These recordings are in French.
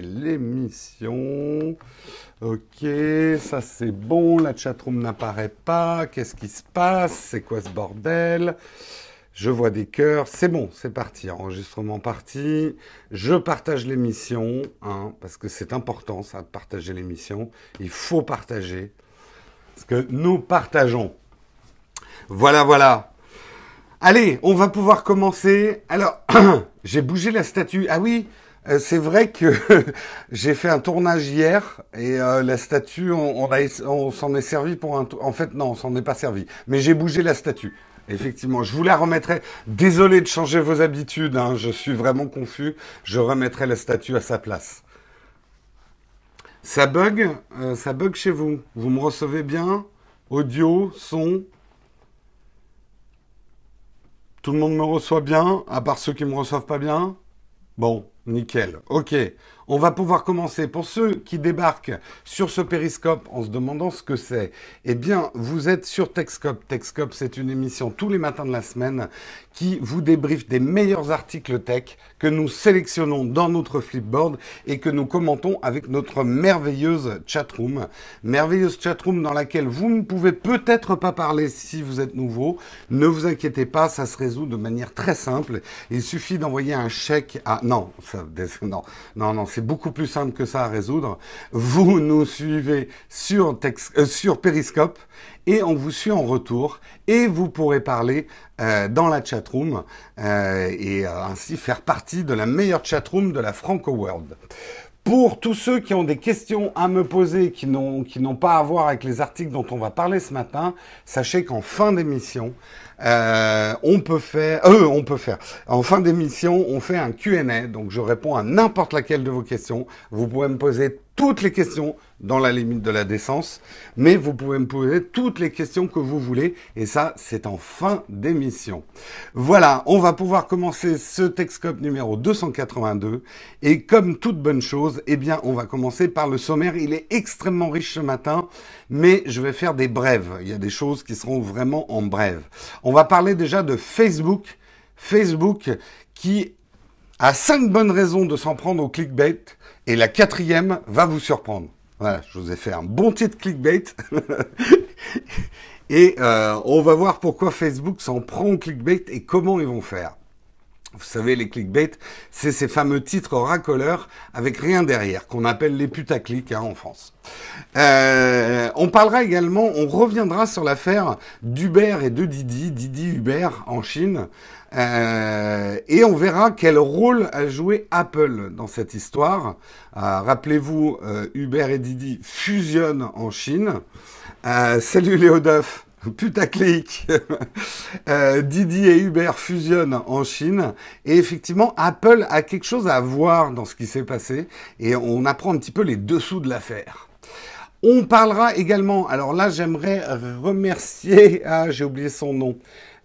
l'émission. Ok, ça c'est bon, la chatroom n'apparaît pas. Qu'est-ce qui se passe? C'est quoi ce bordel? Je vois des cœurs. C'est bon, c'est parti. Enregistrement parti. Je partage l'émission, hein, parce que c'est important ça de partager l'émission. Il faut partager. Parce que nous partageons. Voilà, voilà. Allez, on va pouvoir commencer. Alors, j'ai bougé la statue. Ah oui, c'est vrai que j'ai fait un tournage hier et euh, la statue, on, s'en est servi pour un. En fait, non, on s'en est pas servi. Mais j'ai bougé la statue. Effectivement, je vous la remettrai. Désolé de changer vos habitudes, hein, je suis vraiment confus. Je remettrai la statue à sa place. Ça bug, euh, ça bug chez vous. Vous me recevez bien? Audio, son? Tout le monde me reçoit bien, à part ceux qui me reçoivent pas bien? Bon, nickel. Ok, on va pouvoir commencer. Pour ceux qui débarquent sur ce périscope en se demandant ce que c'est, eh bien, vous êtes sur Techscope. Techscope, c'est une émission tous les matins de la semaine qui vous débriefe des meilleurs articles tech que nous sélectionnons dans notre flipboard et que nous commentons avec notre merveilleuse chatroom. Merveilleuse chatroom dans laquelle vous ne pouvez peut-être pas parler si vous êtes nouveau. Ne vous inquiétez pas, ça se résout de manière très simple. Il suffit d'envoyer un chèque à... Non, non, non, non, beaucoup plus simple que ça à résoudre. Vous nous suivez sur, euh, sur Periscope et on vous suit en retour et vous pourrez parler euh, dans la chatroom euh, et euh, ainsi faire partie de la meilleure chatroom de la Franco World. Pour tous ceux qui ont des questions à me poser, qui n'ont pas à voir avec les articles dont on va parler ce matin, sachez qu'en fin d'émission, euh, on peut faire, euh, on peut faire. En fin d'émission, on fait un Q&A, donc je réponds à n'importe laquelle de vos questions. Vous pouvez me poser toutes les questions dans la limite de la décence, mais vous pouvez me poser toutes les questions que vous voulez, et ça, c'est en fin d'émission. Voilà, on va pouvoir commencer ce Texcope numéro 282, et comme toute bonne chose, eh bien, on va commencer par le sommaire. Il est extrêmement riche ce matin, mais je vais faire des brèves. Il y a des choses qui seront vraiment en brève. On va parler déjà de Facebook. Facebook qui a cinq bonnes raisons de s'en prendre au clickbait, et la quatrième va vous surprendre. Voilà, je vous ai fait un bon titre clickbait. et euh, on va voir pourquoi Facebook s'en prend au clickbait et comment ils vont faire. Vous savez, les clickbait, c'est ces fameux titres racoleurs avec rien derrière, qu'on appelle les putaclics hein, en France. Euh, on parlera également, on reviendra sur l'affaire d'Uber et de Didi, Didi Uber en Chine, euh, et on verra quel rôle a joué Apple dans cette histoire. Euh, rappelez-vous, euh, Uber et Didi fusionnent en Chine. Euh, salut Léo Duff putaclic. Didi et Uber fusionnent en Chine. Et effectivement, Apple a quelque chose à voir dans ce qui s'est passé. Et on apprend un petit peu les dessous de l'affaire. On parlera également, alors là j'aimerais remercier, ah j'ai oublié son nom,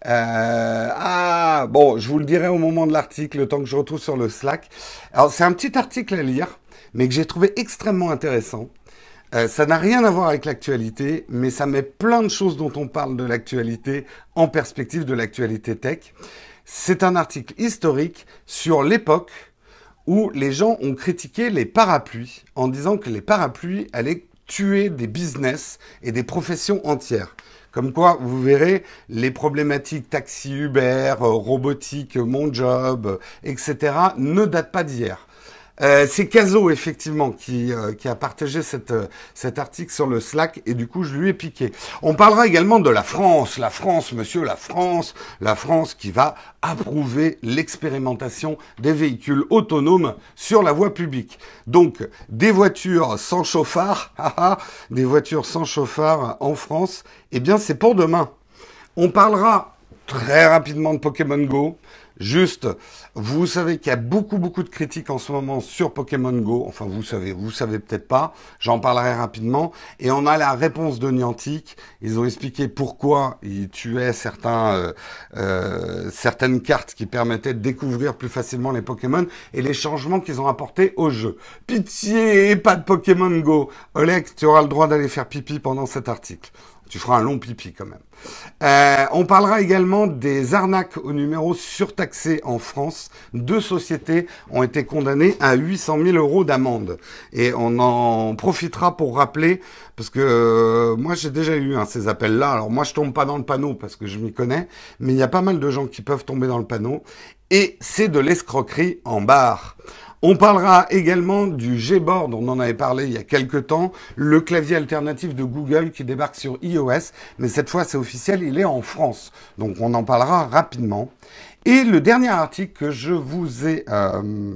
euh, ah bon, je vous le dirai au moment de l'article, le temps que je retrouve sur le Slack. Alors c'est un petit article à lire, mais que j'ai trouvé extrêmement intéressant. Euh, ça n'a rien à voir avec l'actualité, mais ça met plein de choses dont on parle de l'actualité en perspective de l'actualité tech. C'est un article historique sur l'époque où les gens ont critiqué les parapluies en disant que les parapluies allaient tuer des business et des professions entières. Comme quoi, vous verrez, les problématiques taxi, Uber, robotique, mon job, etc., ne datent pas d'hier. Euh, c'est Caso effectivement qui, euh, qui a partagé cette, euh, cet article sur le Slack et du coup je lui ai piqué. On parlera également de la France, la France monsieur, la France, la France qui va approuver l'expérimentation des véhicules autonomes sur la voie publique. Donc des voitures sans chauffard, des voitures sans chauffard en France, eh bien c'est pour demain. On parlera très rapidement de Pokémon Go. Juste, vous savez qu'il y a beaucoup, beaucoup de critiques en ce moment sur Pokémon Go. Enfin, vous savez, vous savez peut-être pas. J'en parlerai rapidement. Et on a la réponse de Niantic. Ils ont expliqué pourquoi ils tuaient certains, euh, euh, certaines cartes qui permettaient de découvrir plus facilement les Pokémon et les changements qu'ils ont apportés au jeu. Pitié, pas de Pokémon Go. Oleg, tu auras le droit d'aller faire pipi pendant cet article. Tu feras un long pipi quand même. Euh, on parlera également des arnaques aux numéros surtaxés en France. Deux sociétés ont été condamnées à 800 000 euros d'amende. Et on en profitera pour rappeler, parce que euh, moi j'ai déjà eu hein, ces appels-là. Alors moi je tombe pas dans le panneau parce que je m'y connais, mais il y a pas mal de gens qui peuvent tomber dans le panneau. Et c'est de l'escroquerie en barre. On parlera également du Gboard, on en avait parlé il y a quelques temps, le clavier alternatif de Google qui débarque sur iOS, mais cette fois c'est officiel, il est en France. Donc on en parlera rapidement. Et le dernier article que je vous ai... Euh,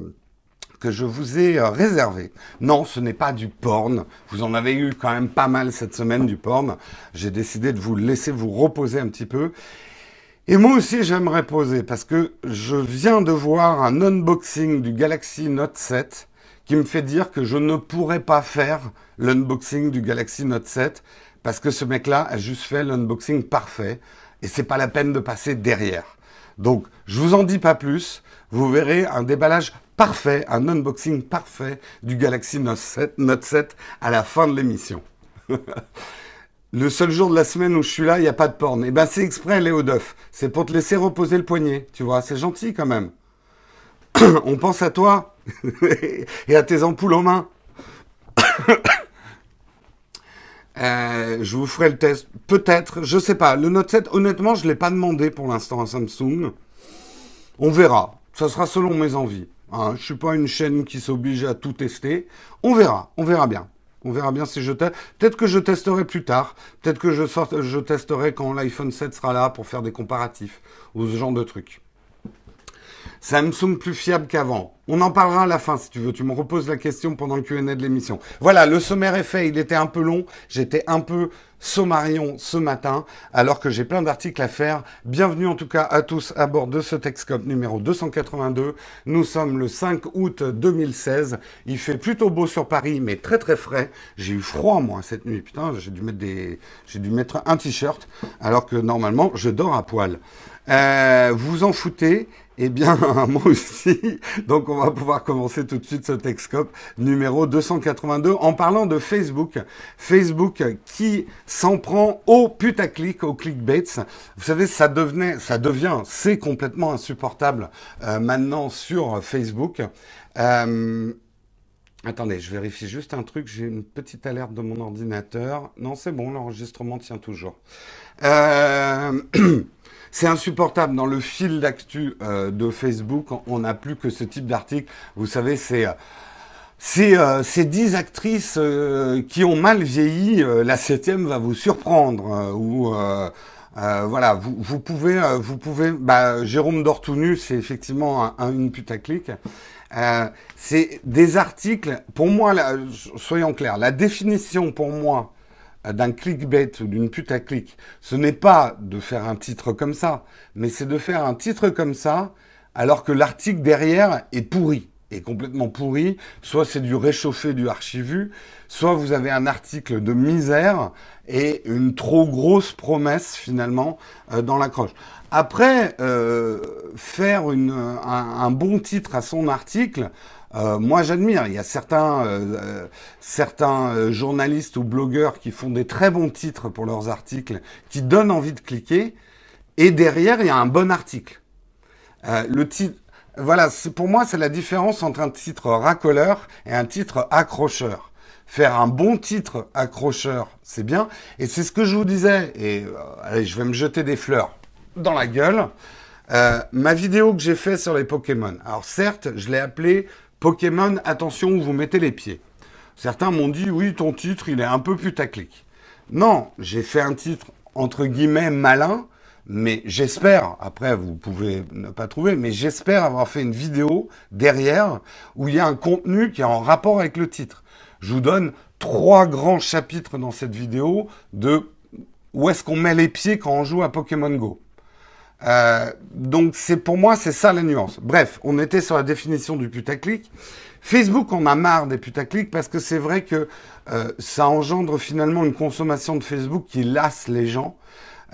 que je vous ai euh, réservé. Non, ce n'est pas du porn. Vous en avez eu quand même pas mal cette semaine du porn. J'ai décidé de vous laisser vous reposer un petit peu. Et moi aussi, j'aimerais poser parce que je viens de voir un unboxing du Galaxy Note 7 qui me fait dire que je ne pourrais pas faire l'unboxing du Galaxy Note 7 parce que ce mec-là a juste fait l'unboxing parfait et c'est pas la peine de passer derrière. Donc, je vous en dis pas plus. Vous verrez un déballage parfait, un unboxing parfait du Galaxy Note 7, Note 7 à la fin de l'émission. Le seul jour de la semaine où je suis là, il n'y a pas de porn. Eh ben, c'est exprès, Léo Duff. C'est pour te laisser reposer le poignet. Tu vois, c'est gentil quand même. On pense à toi et à tes ampoules en main. Euh, je vous ferai le test. Peut-être, je sais pas. Le Note 7, honnêtement, je ne l'ai pas demandé pour l'instant à Samsung. On verra. Ça sera selon mes envies. Hein, je suis pas une chaîne qui s'oblige à tout tester. On verra. On verra bien. On verra bien si je teste. Peut-être que je testerai plus tard. Peut-être que je, je testerai quand l'iPhone 7 sera là pour faire des comparatifs ou ce genre de trucs. Samsung plus fiable qu'avant. On en parlera à la fin si tu veux. Tu me reposes la question pendant le Q&A de l'émission. Voilà, le sommaire est fait. Il était un peu long. J'étais un peu sommarion ce matin alors que j'ai plein d'articles à faire. Bienvenue en tout cas à tous à bord de ce Texcop numéro 282. Nous sommes le 5 août 2016. Il fait plutôt beau sur Paris mais très très frais. J'ai eu froid moi cette nuit. Putain, j'ai dû mettre des j'ai dû mettre un t-shirt alors que normalement je dors à poil. Euh, vous en foutez eh bien, moi aussi. Donc, on va pouvoir commencer tout de suite ce Texcope numéro 282 en parlant de Facebook. Facebook qui s'en prend au putaclic, au clickbaits. Vous savez, ça devenait, ça devient, c'est complètement insupportable euh, maintenant sur Facebook. Euh, attendez, je vérifie juste un truc. J'ai une petite alerte de mon ordinateur. Non, c'est bon, l'enregistrement tient toujours. Euh... C'est insupportable. Dans le fil d'actu euh, de Facebook, on n'a plus que ce type d'article. Vous savez, c'est euh, c'est euh, ces dix actrices qui ont mal vieilli. la septième va vous surprendre. voilà, vous, vous pouvez, vous pouvez. Bah, Jérôme Dortounu, c'est effectivement un, une putaclic. c'est des articles. Pour moi, soyons clairs, la définition pour moi d'un clickbait ou d'une putaclic, ce n'est pas de faire un titre comme ça, mais c'est de faire un titre comme ça alors que l'article derrière est pourri, est complètement pourri. Soit c'est du réchauffé du archivu, soit vous avez un article de misère et une trop grosse promesse finalement euh, dans l'accroche. Après, euh, faire un, bon titre à son article, euh, moi, j'admire. Il y a certains, euh, euh, journalistes ou blogueurs qui font des très bons titres pour leurs articles, qui donnent envie de cliquer. Et derrière, il y a un bon article. le titre, voilà, pour moi, c'est la différence entre un titre racoleur et un titre accrocheur. Faire un bon titre accrocheur, c'est bien. Et c'est ce que je vous disais. Et allez, je vais me jeter des fleurs dans la gueule. ma vidéo que j'ai fait sur les Pokémon. Alors certes, je l'ai appelé Pokémon, attention où vous mettez les pieds. Certains m'ont dit, oui, ton titre, il est un peu putaclic. Non, j'ai fait un titre, entre guillemets, malin, mais j'espère, après vous pouvez ne pas trouver, mais j'espère avoir fait une vidéo derrière où il y a un contenu qui est en rapport avec le titre. Je vous donne trois grands chapitres dans cette vidéo de où est-ce qu'on met les pieds quand on joue à Pokémon Go. Euh, donc c'est pour moi c'est ça la nuance. Bref, on était sur la définition du putaclic. Facebook on a marre des putaclics parce que c'est vrai que euh, ça engendre finalement une consommation de Facebook qui lasse les gens.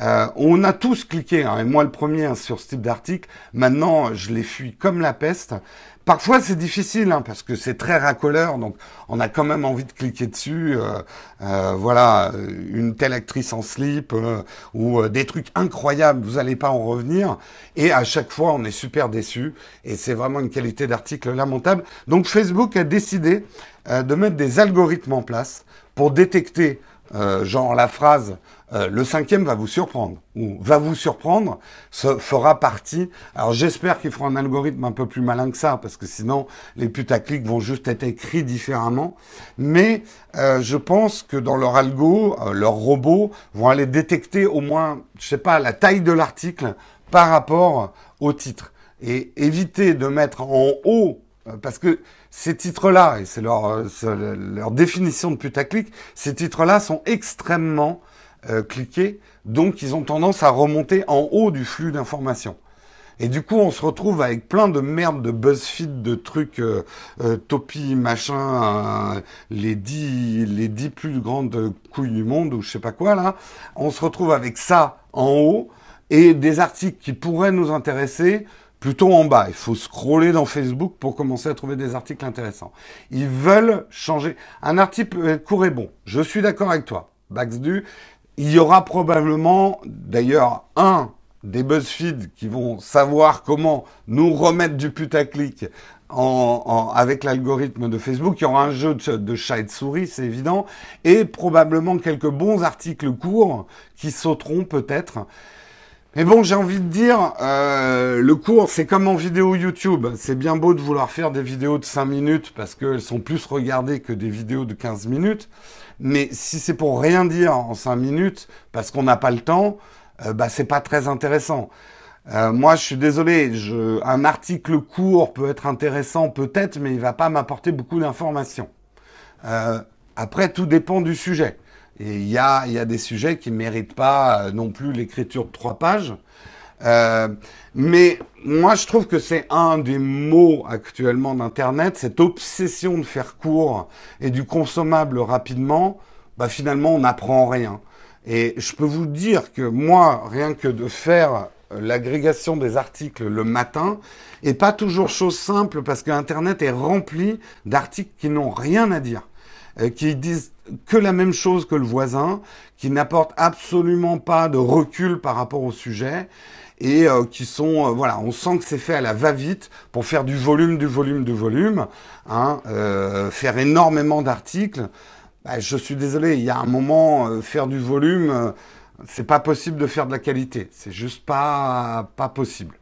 Euh, on a tous cliqué, hein, et moi le premier hein, sur ce type d'article. Maintenant, je les fuis comme la peste. Parfois, c'est difficile hein, parce que c'est très racoleur, donc on a quand même envie de cliquer dessus. Euh, euh, voilà, une telle actrice en slip ou des trucs incroyables, vous n'allez pas en revenir. Et à chaque fois, on est super déçu et c'est vraiment une qualité d'article lamentable. Donc Facebook a décidé de mettre des algorithmes en place pour détecter, genre la phrase euh, le cinquième va vous surprendre, ou va vous surprendre, ça fera partie. Alors j'espère qu'ils feront un algorithme un peu plus malin que ça, parce que sinon les putaclics vont juste être écrits différemment. Mais euh, je pense que dans leur algo, euh, leurs robots vont aller détecter au moins, je sais pas, la taille de l'article par rapport au titre. Et éviter de mettre en haut, parce que ces titres-là, et c'est leur, leur définition de putaclic, ces titres-là sont extrêmement euh, cliquer, donc ils ont tendance à remonter en haut du flux d'informations. Et du coup, on se retrouve avec plein de merde de BuzzFeed, de trucs euh, euh topi, machin, les dix, les dix plus grandes couilles du monde ou je sais pas quoi là. On se retrouve avec ça en haut et des articles qui pourraient nous intéresser plutôt en bas. Il faut scroller dans Facebook pour commencer à trouver des articles intéressants. Ils veulent changer. Un article court et bon. Je suis d'accord avec toi. Baxdu, il y aura probablement, d'ailleurs, un des BuzzFeed qui vont savoir comment nous remettre du putaclic en, avec l'algorithme de Facebook. Il y aura un jeu de, chat et de souris, c'est évident, et probablement quelques bons articles courts qui sauteront peut-être. Mais bon, j'ai envie de dire, euh, le cours, c'est comme en vidéo YouTube. C'est bien beau de vouloir faire des vidéos de 5 minutes parce qu'elles sont plus regardées que des vidéos de 15 minutes. Mais si c'est pour rien dire en 5 minutes, parce qu'on n'a pas le temps, euh, bah, c'est pas très intéressant. Euh, moi, je suis désolé, je, un article court peut être intéressant peut-être, mais il va pas m'apporter beaucoup d'informations. Euh, après, tout dépend du sujet. Et il y a, y a des sujets qui ne méritent pas euh, non plus l'écriture de trois pages. Euh, mais moi, je trouve que c'est un des mots actuellement d'Internet, cette obsession de faire court et du consommable rapidement. Bah, finalement, on n'apprend rien. Et je peux vous dire que moi, rien que de faire l'agrégation des articles le matin est pas toujours chose simple parce que Internet est rempli d'articles qui n'ont rien à dire, euh, qui disent que la même chose que le voisin, qui n'apportent absolument pas de recul par rapport au sujet et euh, qui sont, euh, voilà, on sent que c'est fait à la va-vite pour faire du volume, du volume, du volume, hein, euh, faire énormément d'articles. Bah, je suis désolé, il y a un moment, faire du volume, c'est pas possible de faire de la qualité. C'est juste pas, pas possible.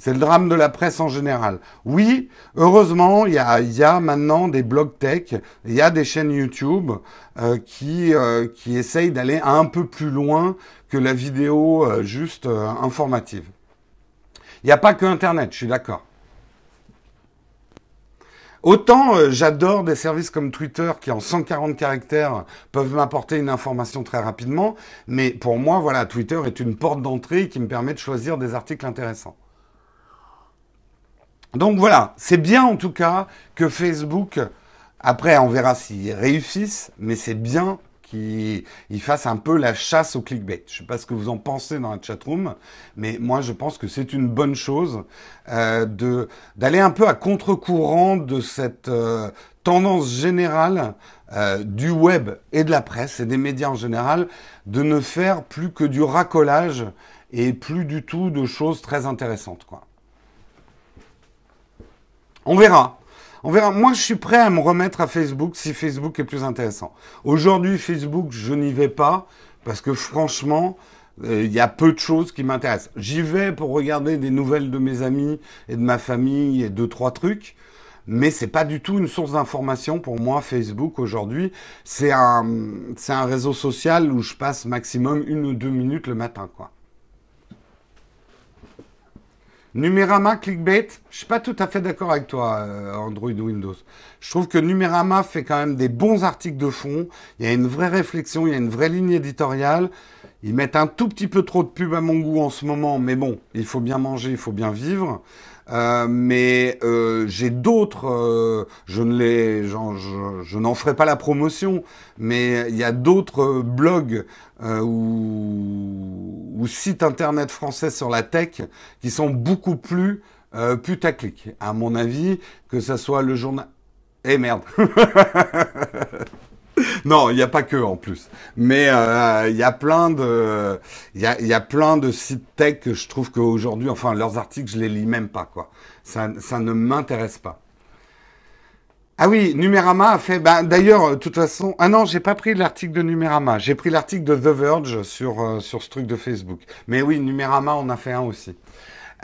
C'est le drame de la presse en général. Oui, heureusement, il y a, maintenant des blogs tech, il y a des chaînes YouTube euh, qui, euh, qui essayent d'aller un peu plus loin que la vidéo euh, juste informative. Il n'y a pas que Internet, je suis d'accord. Autant j'adore des services comme Twitter qui en 140 caractères peuvent m'apporter une information très rapidement, mais pour moi, voilà, Twitter est une porte d'entrée qui me permet de choisir des articles intéressants. Donc voilà, c'est bien en tout cas que Facebook, après on verra s'ils réussissent, mais c'est bien qu'ils fassent un peu la chasse au clickbait. Je ne sais pas ce que vous en pensez dans la chatroom, mais moi je pense que c'est une bonne chose euh, d'aller un peu à contre-courant de cette euh, tendance générale euh, du web et de la presse et des médias en général de ne faire plus que du racolage et plus du tout de choses très intéressantes. quoi. On verra. On verra. Moi, je suis prêt à me remettre à Facebook si Facebook est plus intéressant. Aujourd'hui, Facebook, je n'y vais pas parce que franchement, euh, il y a peu de choses qui m'intéressent. J'y vais pour regarder des nouvelles de mes amis et de ma famille et deux trois trucs, mais c'est pas du tout une source d'information pour moi. Facebook aujourd'hui, c'est un c'est un réseau social où je passe maximum une ou deux minutes le matin, quoi. Numérama, clickbait, je suis pas tout à fait d'accord avec toi, euh, Android Windows. Je trouve que Numérama fait quand même des bons articles de fond. Il y a une vraie réflexion, il y a une vraie ligne éditoriale. Ils mettent un tout petit peu trop de pub à mon goût en ce moment, mais bon, il faut bien manger, il faut bien vivre. Euh, mais euh, j'ai d'autres, euh, je ne les, je, je n'en ferai pas la promotion, mais il y a d'autres blogs ou, ou, sites internet français sur la tech qui sont beaucoup plus putaclic, à mon avis, que ça soit le journal. Eh merde non, il n'y a pas que en plus. Mais euh, il y a plein de, y a, plein de sites tech que je trouve qu'aujourd'hui, enfin leurs articles, je les lis même pas quoi. Ça, ça ne m'intéresse pas. Ah oui, Numérama a fait. Ben, D'ailleurs, de toute façon, ah non, j'ai pas pris l'article de Numérama. J'ai pris l'article de The Verge sur euh, ce truc de Facebook. Mais oui, Numérama en a fait un aussi.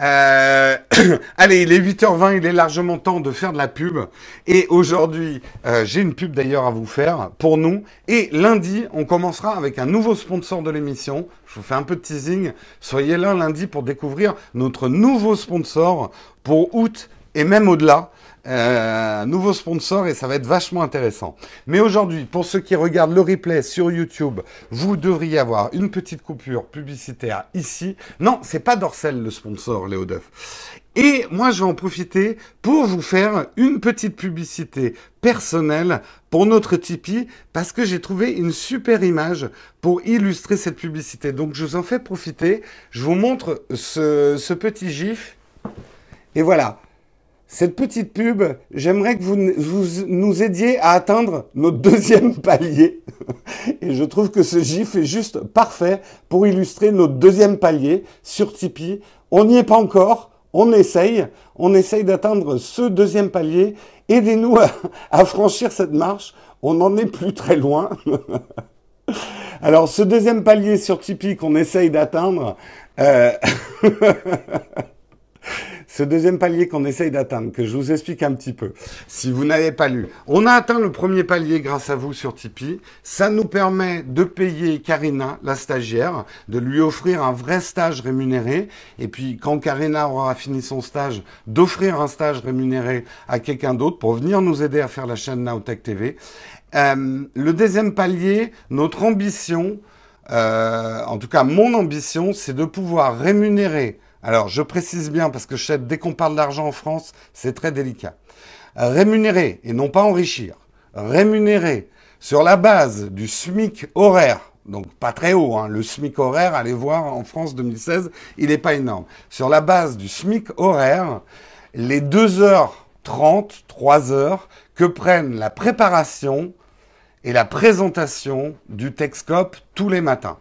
Euh, allez, il est 8h20, il est largement temps de faire de la pub. Et aujourd'hui, euh, j'ai une pub d'ailleurs à vous faire pour nous. Et lundi, on commencera avec un nouveau sponsor de l'émission. Je vous fais un peu de teasing. Soyez là lundi pour découvrir notre nouveau sponsor pour août et même au-delà. Euh, un nouveau sponsor et ça va être vachement intéressant. Mais aujourd'hui, pour ceux qui regardent le replay sur YouTube, vous devriez avoir une petite coupure publicitaire ici. Non, c'est pas Dorsel le sponsor, Léo Duff. Et moi, je vais en profiter pour vous faire une petite publicité personnelle pour notre Tipeee parce que j'ai trouvé une super image pour illustrer cette publicité. Donc, je vous en fais profiter. Je vous montre ce, ce petit gif. Et voilà. Cette petite pub, j'aimerais que vous, nous aidiez à atteindre notre deuxième palier. Et je trouve que ce gif est juste parfait pour illustrer notre deuxième palier sur Tipeee. On n'y est pas encore, on essaye, on essaye d'atteindre ce deuxième palier. Aidez-nous à, franchir cette marche. On n'en est plus très loin. Alors, ce deuxième palier sur Tipeee qu'on essaye d'atteindre, euh... ce deuxième palier qu'on essaye d'atteindre, que je vous explique un petit peu, si vous n'avez pas lu, on a atteint le premier palier grâce à vous sur Tipeee. Ça nous permet de payer Karina, la stagiaire, de lui offrir un vrai stage rémunéré. Et puis, quand Karina aura fini son stage, d'offrir un stage rémunéré à quelqu'un d'autre pour venir nous aider à faire la chaîne Nowtech TV. Euh, le deuxième palier, notre ambition, euh, en tout cas mon ambition, c'est de pouvoir rémunérer alors, je précise bien parce que je sais, dès qu'on parle d'argent en France, c'est très délicat. Rémunérer et non pas enrichir. Rémunérer sur la base du SMIC horaire. Donc pas très haut, hein. le SMIC horaire, allez voir en France 2016, il n'est pas énorme. Sur la base du SMIC horaire, les 2h30, 3 heures que prennent la préparation et la présentation du Texcope tous les matins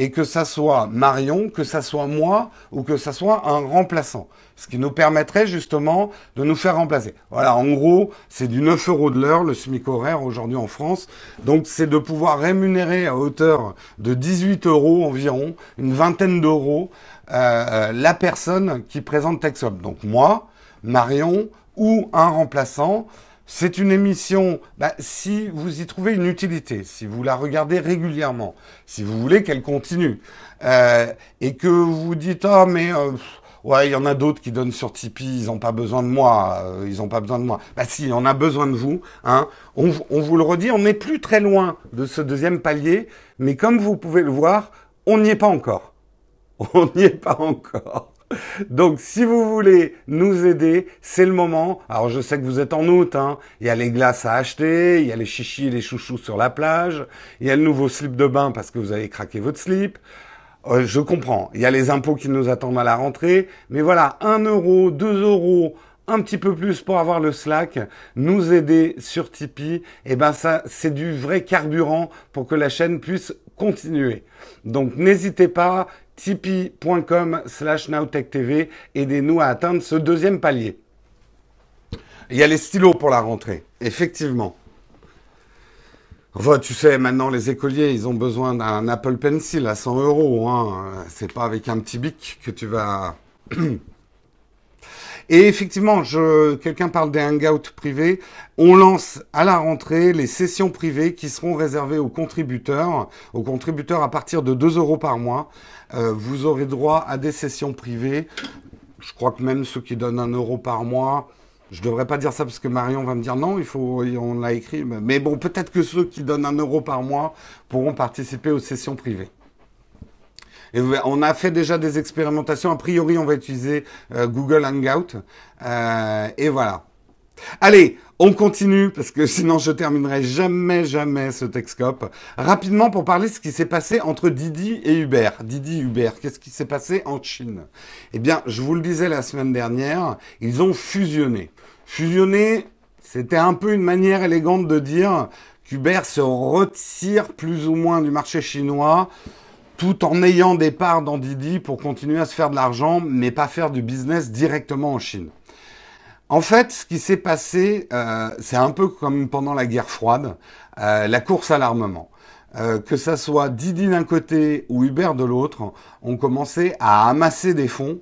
et que ça soit Marion, que ça soit moi ou que ça soit un remplaçant. Ce qui nous permettrait justement de nous faire remplacer. Voilà, en gros, c'est du 9 euros de l'heure, le SMIC horaire aujourd'hui en France. Donc c'est de pouvoir rémunérer à hauteur de 18 euros environ, une vingtaine d'euros, euh, euh, la personne qui présente TechSop. Donc moi, Marion ou un remplaçant. C'est une émission, bah, si vous y trouvez une utilité, si vous la regardez régulièrement, si vous voulez qu'elle continue, euh, et que vous dites ah mais euh, ouais il y en a d'autres qui donnent sur Tipeee, ils n'ont pas besoin de moi, euh, ils n'ont pas besoin de moi. Bah si, on a besoin de vous. Hein. On, on vous le redit, on n'est plus très loin de ce deuxième palier, mais comme vous pouvez le voir, on n'y est pas encore. On n'y est pas encore. Donc, si vous voulez nous aider, c'est le moment. Alors, je sais que vous êtes en août. Hein. Il y a les glaces à acheter, il y a les chichis et les chouchous sur la plage, il y a le nouveau slip de bain parce que vous avez craqué votre slip. Euh, je comprends. Il y a les impôts qui nous attendent à la rentrée. Mais voilà, 1 euro, 2 euros, un petit peu plus pour avoir le Slack, nous aider sur Tipeee, et eh ben ça, c'est du vrai carburant pour que la chaîne puisse continuer. Donc n'hésitez pas, tipeee.com slash nowtechtv. Aidez-nous à atteindre ce deuxième palier. Il y a les stylos pour la rentrée, effectivement. Enfin, tu sais, maintenant, les écoliers, ils ont besoin d'un Apple Pencil à 100 euros. Hein. C'est pas avec un petit bic que tu vas... Et effectivement, quelqu'un parle des hangouts privés. On lance à la rentrée les sessions privées qui seront réservées aux contributeurs, aux contributeurs à partir de 2 euros par mois. Euh, vous aurez droit à des sessions privées. Je crois que même ceux qui donnent un euro par mois, je devrais pas dire ça parce que Marion va me dire non, il faut, on l'a écrit. Mais bon, peut-être que ceux qui donnent un euro par mois pourront participer aux sessions privées. On a fait déjà des expérimentations. A priori, on va utiliser euh, Google Hangout. Euh, et voilà. Allez, on continue parce que sinon je terminerai jamais, jamais ce Texcope. Rapidement pour parler de ce qui s'est passé entre Didi et Uber. Didi Uber, qu'est-ce qui s'est passé en Chine? Eh bien, je vous le disais la semaine dernière, ils ont fusionné. Fusionné, c'était un peu une manière élégante de dire qu'Uber se retire plus ou moins du marché chinois tout en ayant des parts dans Didi pour continuer à se faire de l'argent, mais pas faire du business directement en Chine. En fait, ce qui s'est passé, euh, c'est un peu comme pendant la guerre froide, euh, la course à l'armement. Euh, que ça soit Didi d'un côté ou Uber de l'autre, ont commencé à amasser des fonds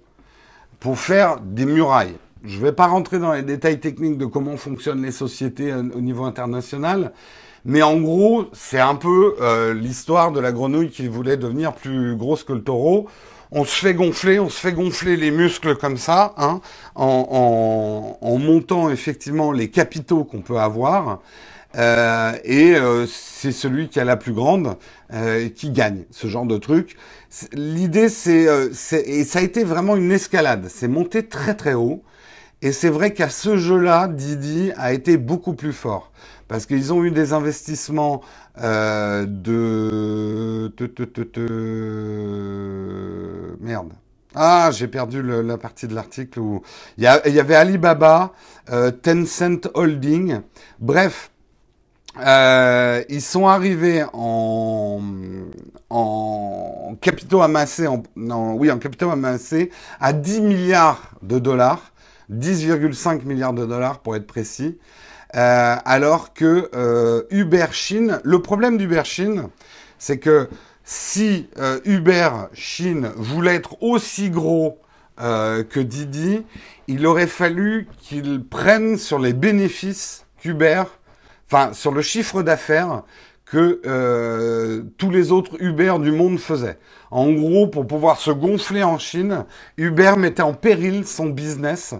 pour faire des murailles. Je ne vais pas rentrer dans les détails techniques de comment fonctionnent les sociétés au niveau international, mais en gros, c'est un peu l'histoire de la grenouille qui voulait devenir plus grosse que le taureau on se fait gonfler, on se fait gonfler les muscles comme ça, hein, en, montant effectivement les capitaux qu'on peut avoir. Euh, et euh, c'est celui qui a la plus grande euh, qui gagne ce genre de truc. L'idée, c'est, et ça a été vraiment une escalade. C'est monté très très haut. Et c'est vrai qu'à ce jeu-là, Didi a été beaucoup plus fort parce qu'ils ont eu des investissements euh, de... Merde. Ah, j'ai perdu la partie de l'article où il y, avait Alibaba, euh, Tencent Holding. Bref, euh, ils sont arrivés en, en capitaux amassés, en, oui, en capitaux amassés à 10 milliards de dollars, 10,5 milliards de dollars pour être précis. Euh, alors que euh, Uber Chine, le problème d'Uber Chine, c'est que si euh, Uber Chine voulait être aussi gros que Didi, il aurait fallu qu'il prenne sur les bénéfices qu'Uber, enfin sur le chiffre d'affaires que tous les autres Uber du monde faisaient. En gros, pour pouvoir se gonfler en Chine, Uber mettait en péril son business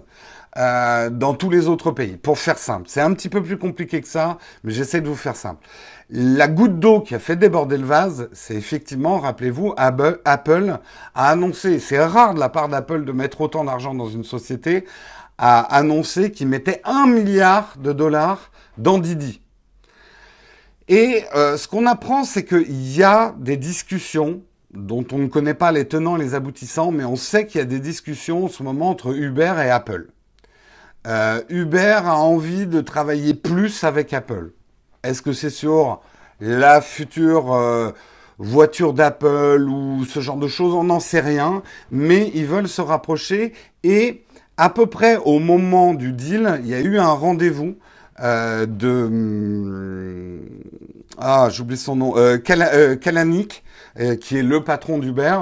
euh, dans tous les autres pays, pour faire simple. C'est un petit peu plus compliqué que ça, mais j'essaie de vous faire simple. La goutte d'eau qui a fait déborder le vase, c'est effectivement, rappelez-vous, Apple a annoncé, c'est rare de la part d'Apple de mettre autant d'argent dans une société, a annoncé qu'il mettait un milliard de dollars dans Didi. Et euh, ce qu'on apprend, c'est qu'il y a des discussions dont on ne connaît pas les tenants les aboutissants, mais on sait qu'il y a des discussions en ce moment entre Uber et Apple. Euh, Uber a envie de travailler plus avec Apple. Est-ce que c'est sur la future euh, voiture d'Apple ou ce genre de choses? On n'en sait rien, mais ils veulent se rapprocher et à peu près au moment du deal, il y a eu un rendez-vous euh, de hum, ah j'oublie son nom Kalanick, qui est le patron d'Uber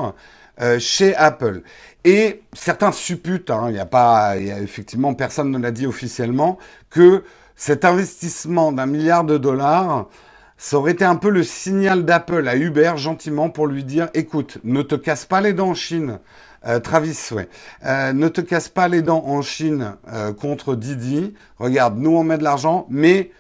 chez Apple. Et certains supputent, hein, il n'y a pas, effectivement, personne ne l'a dit officiellement, que cet investissement d'un milliard de dollars, ça aurait été un peu le signal d'Apple à Uber, gentiment, pour lui dire, écoute, ne te casse pas les dents en Chine, euh, Travis, ouais. Euh, ne te casse pas les dents en Chine euh, contre Didi. Regarde, nous on met de l'argent, mais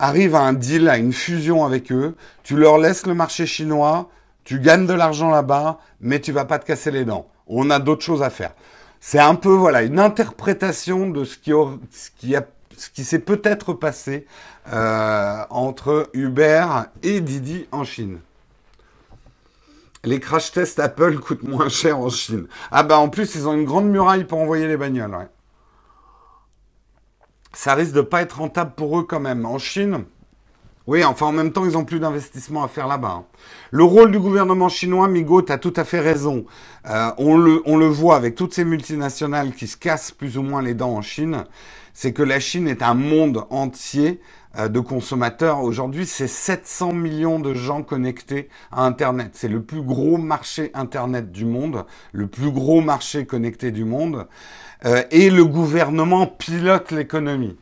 arrive à un deal, à une fusion avec eux. Tu leur laisses le marché chinois, tu gagnes de l'argent là-bas, mais tu vas pas te casser les dents on a d'autres choses à faire. C'est un peu voilà une interprétation de ce qui, s'est peut-être passé euh, entre Uber et Didi en Chine. Les crash tests Apple coûtent moins cher en Chine. Ah bah en plus ils ont une grande muraille pour envoyer les bagnoles. Ça risque de pas être rentable pour eux quand même. En Chine, oui, enfin en même temps, ils n'ont plus d'investissement à faire là-bas. Hein. Le rôle du gouvernement chinois, Migo, tu as tout à fait raison. Euh, on, le, on le voit avec toutes ces multinationales qui se cassent plus ou moins les dents en Chine. C'est que la Chine est un monde entier euh, de consommateurs. Aujourd'hui, c'est 700 millions de gens connectés à Internet. C'est le plus gros marché Internet du monde, le plus gros marché connecté du monde. Euh, et le gouvernement pilote l'économie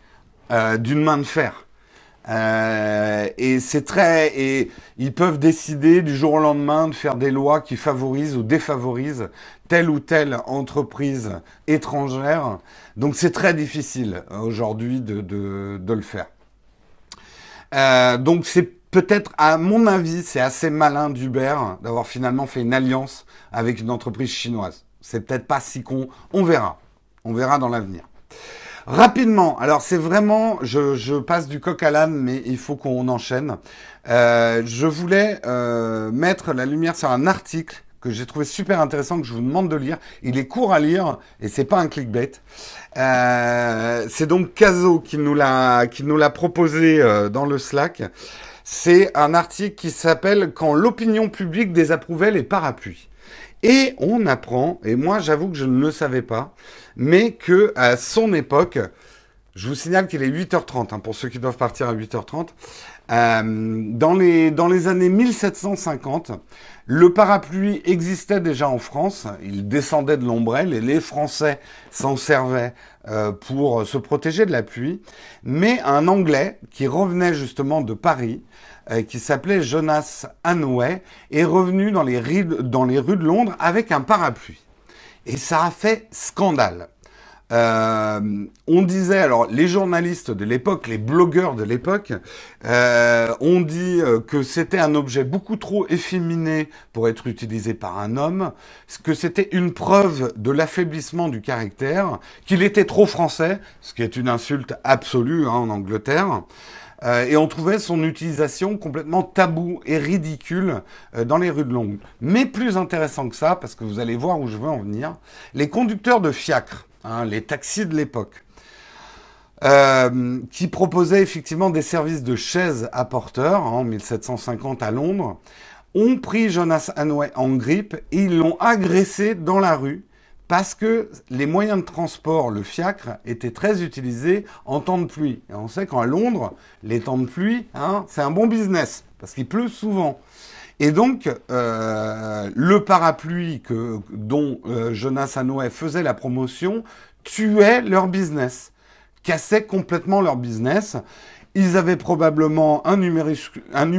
d'une main de fer. Euh, et c'est très et ils peuvent décider du jour au lendemain de faire des lois qui favorisent ou défavorisent telle ou telle entreprise étrangère. Donc c'est très difficile aujourd'hui de, de, de, le faire. Euh, donc c'est peut-être, à mon avis, c'est assez malin d'Uber d'avoir finalement fait une alliance avec une entreprise chinoise. C'est peut-être pas si con. On verra. On verra dans l'avenir. Rapidement, alors c'est vraiment, je, passe du coq à l'âne, mais il faut qu'on enchaîne. Euh, je voulais euh, mettre la lumière sur un article que j'ai trouvé super intéressant, que je vous demande de lire. Il est court à lire et c'est pas un clickbait. Euh, c'est donc Caso qui nous l'a qui nous l'a proposé dans le Slack. C'est un article qui s'appelle Quand l'opinion publique désapprouvait les parapluies. Et on apprend, et moi j'avoue que je ne le savais pas, mais que à son époque, je vous signale qu'il est 8h30, hein, pour ceux qui doivent partir à 8h30, euh, dans, les, dans les années 1750, le parapluie existait déjà en France, il descendait de l'ombrelle et les Français s'en servaient euh, pour se protéger de la pluie, mais un Anglais qui revenait justement de Paris, euh, qui s'appelait Jonas Hanway, est revenu dans les, dans les rues de Londres avec un parapluie. Et ça a fait scandale. Euh, on disait, alors les journalistes de l'époque, les blogueurs de l'époque, euh, ont dit euh, que c'était un objet beaucoup trop efféminé pour être utilisé par un homme, que c'était une preuve de l'affaiblissement du caractère, qu'il était trop français, ce qui est une insulte absolue hein, en Angleterre. Euh, et on trouvait son utilisation complètement tabou et ridicule euh, dans les rues de Londres. Mais plus intéressant que ça, parce que vous allez voir où je veux en venir, les conducteurs de fiacre, hein, les taxis de l'époque, euh, qui proposaient effectivement des services de chaises à porteurs hein, en 1750 à Londres, ont pris Jonas Hanway en grippe et ils l'ont agressé dans la rue parce que les moyens de transport, le fiacre, étaient très utilisés en temps de pluie. Et on sait qu'en Londres, les temps de pluie, hein, c'est un bon business, parce qu'il pleut souvent. Et donc, euh, le parapluie que, dont euh, Jonas Hanway faisait la promotion tuait leur business, cassait complètement leur business. Ils avaient probablement un numerus, un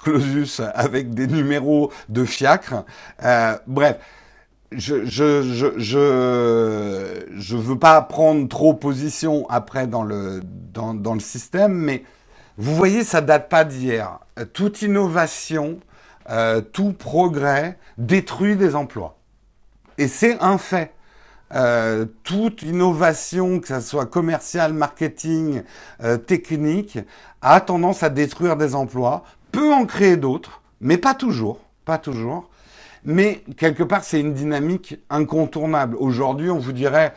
clausus avec des numéros de fiacre. Euh, bref, je, je, je, je, je veux pas prendre trop position après dans le, dans, dans le système, mais vous voyez, ça date pas d'hier. Toute innovation, euh, tout progrès détruit des emplois. Et c'est un fait. Euh, toute innovation, que ce soit commercial, marketing, euh, technique, a tendance à détruire des emplois, peut en créer d'autres, mais pas toujours, pas toujours. Mais quelque part, c'est une dynamique incontournable. Aujourd'hui, on vous dirait,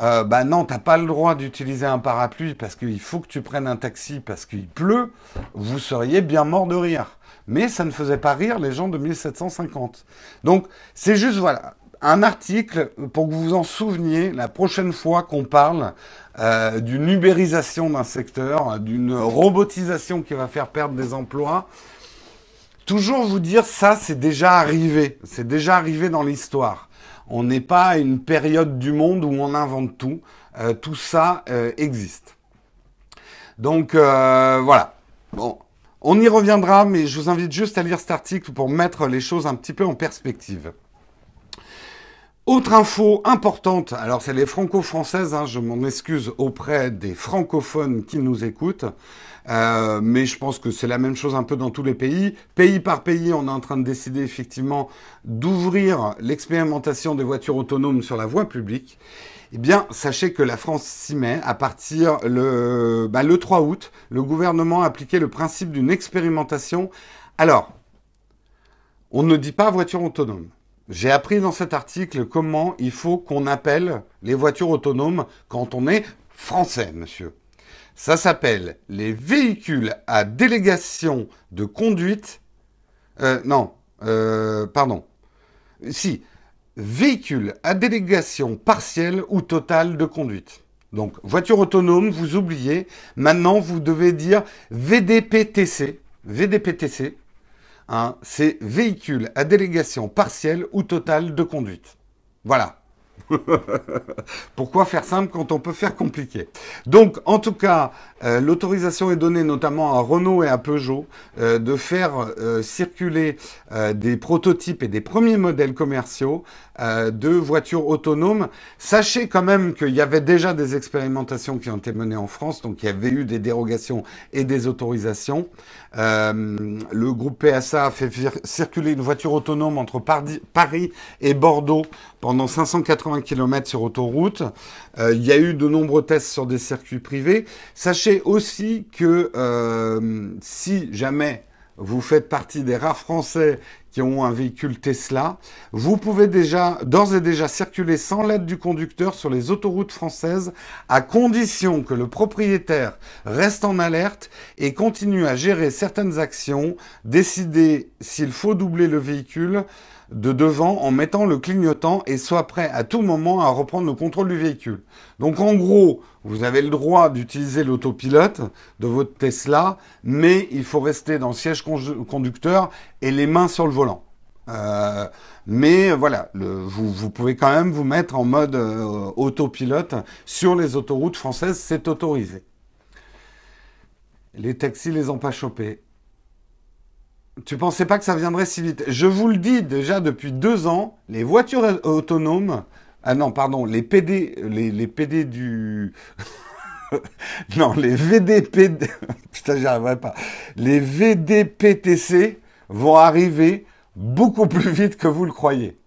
euh, bah non, t'as pas le droit d'utiliser un parapluie parce qu'il faut que tu prennes un taxi parce qu'il pleut. Vous seriez bien mort de rire. Mais ça ne faisait pas rire les gens de 1750. Donc, c'est juste, voilà, un article pour que vous vous en souveniez la prochaine fois qu'on parle euh, d'une ubérisation d'un secteur, d'une robotisation qui va faire perdre des emplois toujours vous dire ça, c'est déjà arrivé. C'est déjà arrivé dans l'histoire. On n'est pas à une période du monde où on invente tout. Euh, tout ça euh, existe. Donc euh, voilà. Bon, on y reviendra, mais je vous invite juste à lire cet article pour mettre les choses un petit peu en perspective. Autre info importante, alors c'est les franco-françaises, hein, je m'en excuse auprès des francophones qui nous écoutent. Euh, mais je pense que c'est la même chose un peu dans tous les pays. Pays par pays, on est en train de décider effectivement d'ouvrir l'expérimentation des voitures autonomes sur la voie publique. Eh bien, sachez que la France s'y met. À partir le, bah, le 3 août, le gouvernement a appliqué le principe d'une expérimentation. Alors, on ne dit pas voiture autonome. J'ai appris dans cet article comment il faut qu'on appelle les voitures autonomes quand on est français, monsieur. Ça s'appelle les véhicules à délégation de conduite. Euh, non, euh, pardon. Si, véhicules à délégation partielle ou totale de conduite. Donc, voiture autonome, vous oubliez. Maintenant, vous devez dire VDPTC. VDPTC, hein, c'est véhicule à délégation partielle ou totale de conduite. Voilà. Pourquoi faire simple quand on peut faire compliqué Donc, en tout cas, euh, l'autorisation est donnée notamment à Renault et à Peugeot euh, de faire euh, circuler des prototypes et des premiers modèles commerciaux de voitures autonomes. Sachez quand même qu'il y avait déjà des expérimentations qui ont été menées en France, donc il y avait eu des dérogations et des autorisations. le groupe PSA a fait circuler une voiture autonome entre Paris et Bordeaux pendant 580 km sur autoroute. Euh, il y a eu de nombreux tests sur des circuits privés. Sachez aussi que euh, si jamais vous faites partie des rares Français qui ont un véhicule Tesla, vous pouvez déjà, d'ores et déjà circuler sans l'aide du conducteur sur les autoroutes françaises à condition que le propriétaire reste en alerte et continue à gérer certaines actions, décider s'il faut doubler le véhicule, de devant en mettant le clignotant et soit prêt à tout moment à reprendre le contrôle du véhicule. Donc en gros, vous avez le droit d'utiliser l'autopilote de votre Tesla, mais il faut rester dans le siège conducteur et les mains sur le volant. Euh, mais voilà, vous, pouvez quand même vous mettre en mode euh, autopilote sur les autoroutes françaises, c'est autorisé. Les taxis les ont pas chopés. Tu pensais pas que ça viendrait si vite Je vous le dis déjà depuis deux ans, les voitures autonomes. Ah non, pardon, les PD, les, PD du. non, les VDP. Putain, j'y arriverai pas. Les VDPTC vont arriver beaucoup plus vite que vous le croyez.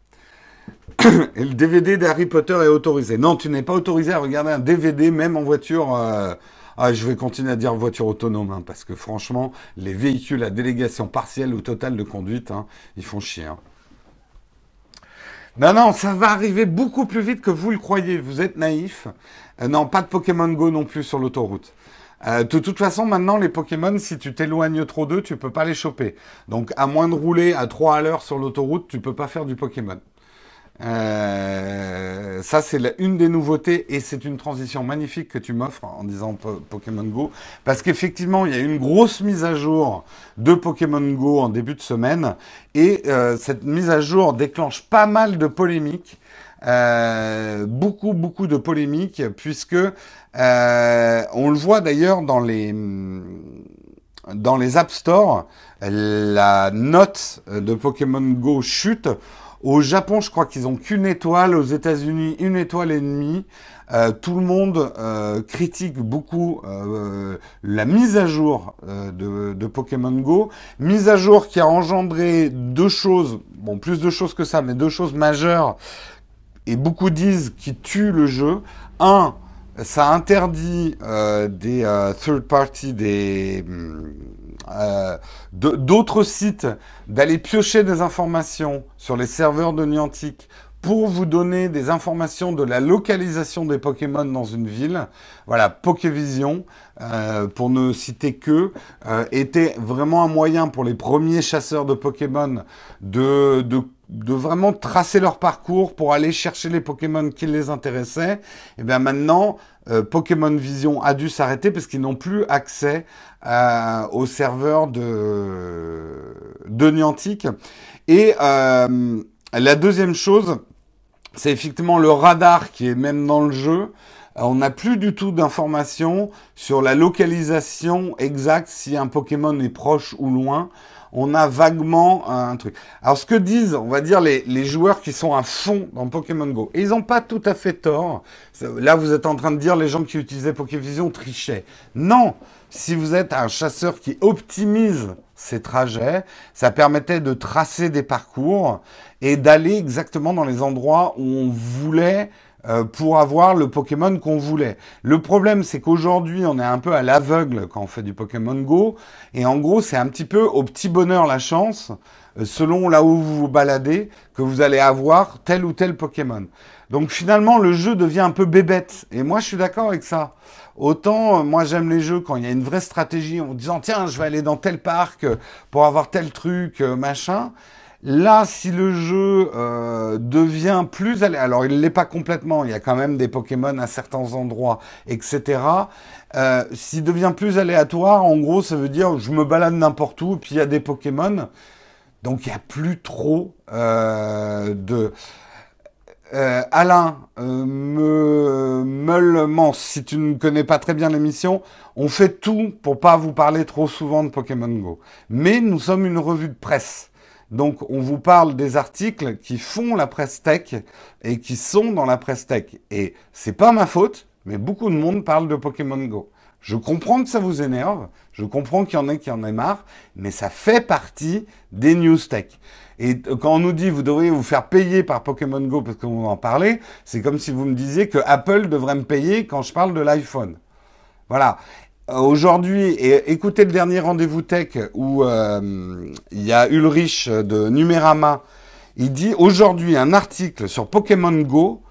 Et le DVD d'Harry Potter est autorisé. Non, tu n'es pas autorisé à regarder un DVD, même en voiture. Euh, ah, je vais continuer à dire voiture autonome, hein, parce que franchement, les véhicules à délégation partielle ou totale de conduite, hein, ils font chier. Hein. Non, non, ça va arriver beaucoup plus vite que vous le croyez. Vous êtes naïf. Euh, non, pas de Pokémon Go non plus sur l'autoroute. Euh, de toute façon, maintenant, les Pokémon, si tu t'éloignes trop d'eux, tu peux pas les choper. Donc, à moins de rouler à 3 à l'heure sur l'autoroute, tu peux pas faire du Pokémon. Euh, ça, c'est une des nouveautés et c'est une transition magnifique que tu m'offres en disant Pokémon Go. Parce qu'effectivement, il y a une grosse mise à jour de Pokémon Go en début de semaine et euh, cette mise à jour déclenche pas mal de polémiques. Euh, beaucoup, beaucoup de polémiques puisque on le voit d'ailleurs dans les dans les App Store, la note de Pokémon Go chute au Japon, je crois qu'ils ont qu'une étoile. Aux États-Unis, une étoile et demie. Euh, tout le monde euh, critique beaucoup euh, la mise à jour de, Pokémon Go. Mise à jour qui a engendré deux choses, bon plus de choses que ça, mais deux choses majeures, et beaucoup disent qui tuent le jeu. Un, ça interdit des third party, des euh, d'autres sites d'aller piocher des informations sur les serveurs de Niantic pour vous donner des informations de la localisation des Pokémon dans une ville. Voilà, Pokévision, euh, pour ne citer que, euh, était vraiment un moyen pour les premiers chasseurs de Pokémon de, de, de, vraiment tracer leur parcours pour aller chercher les Pokémon qui les intéressaient. Et eh bien maintenant, euh, Pokémon Vision a dû s'arrêter parce qu'ils n'ont plus accès euh, au serveur de, de Niantic. Et euh, la deuxième chose, c'est effectivement le radar qui est même dans le jeu. On n'a plus du tout d'informations sur la localisation exacte si un Pokémon est proche ou loin on a vaguement un truc. Alors ce que disent, on va dire, les, joueurs qui sont à fond dans Pokémon Go, et ils n'ont pas tout à fait tort. Là, vous êtes en train de dire les gens qui utilisaient Pokévision trichaient. Non, si vous êtes un chasseur qui optimise ses trajets, ça permettait de tracer des parcours et d'aller exactement dans les endroits où on voulait euh, pour avoir le Pokémon qu'on voulait. Le problème, c'est qu'aujourd'hui, on est un peu à l'aveugle quand on fait du Pokémon Go. Et en gros, c'est un petit peu au petit bonheur la chance, euh, selon là où vous vous baladez, que vous allez avoir tel ou tel Pokémon. Donc finalement, le jeu devient un peu bébête. Et moi, je suis d'accord avec ça. Autant, euh, moi, j'aime les jeux quand il y a une vraie stratégie en disant, tiens, je vais aller dans tel parc pour avoir tel truc, machin. Là, si le jeu euh, devient plus... Alors, il ne l'est pas complètement, il y a quand même des Pokémon à certains endroits, etc. Euh, S'il devient plus aléatoire, en gros, ça veut dire je me balade n'importe où, puis il y a des Pokémon. Donc, il n'y a plus trop euh, de... euh, Alain, euh, me, Meul si tu ne connais pas très bien l'émission, on fait tout pour pas vous parler trop souvent de Pokémon Go. Mais nous sommes une revue de presse. Donc on vous parle des articles qui font la presse tech et qui sont dans la presse tech. Et c'est pas ma faute, mais beaucoup de monde parle de Pokémon Go. Je comprends que ça vous énerve, je comprends qu'il y en ait qui en aient marre, mais ça fait partie des news tech. Et quand on nous dit vous devriez vous faire payer par Pokémon Go parce que vous en parlez, c'est comme si vous me disiez que Apple devrait me payer quand je parle de l'iPhone. Voilà. Aujourd'hui, écoutez le dernier rendez-vous tech où euh, il y a Ulrich de Numérama. Il dit aujourd'hui un article sur Pokémon Go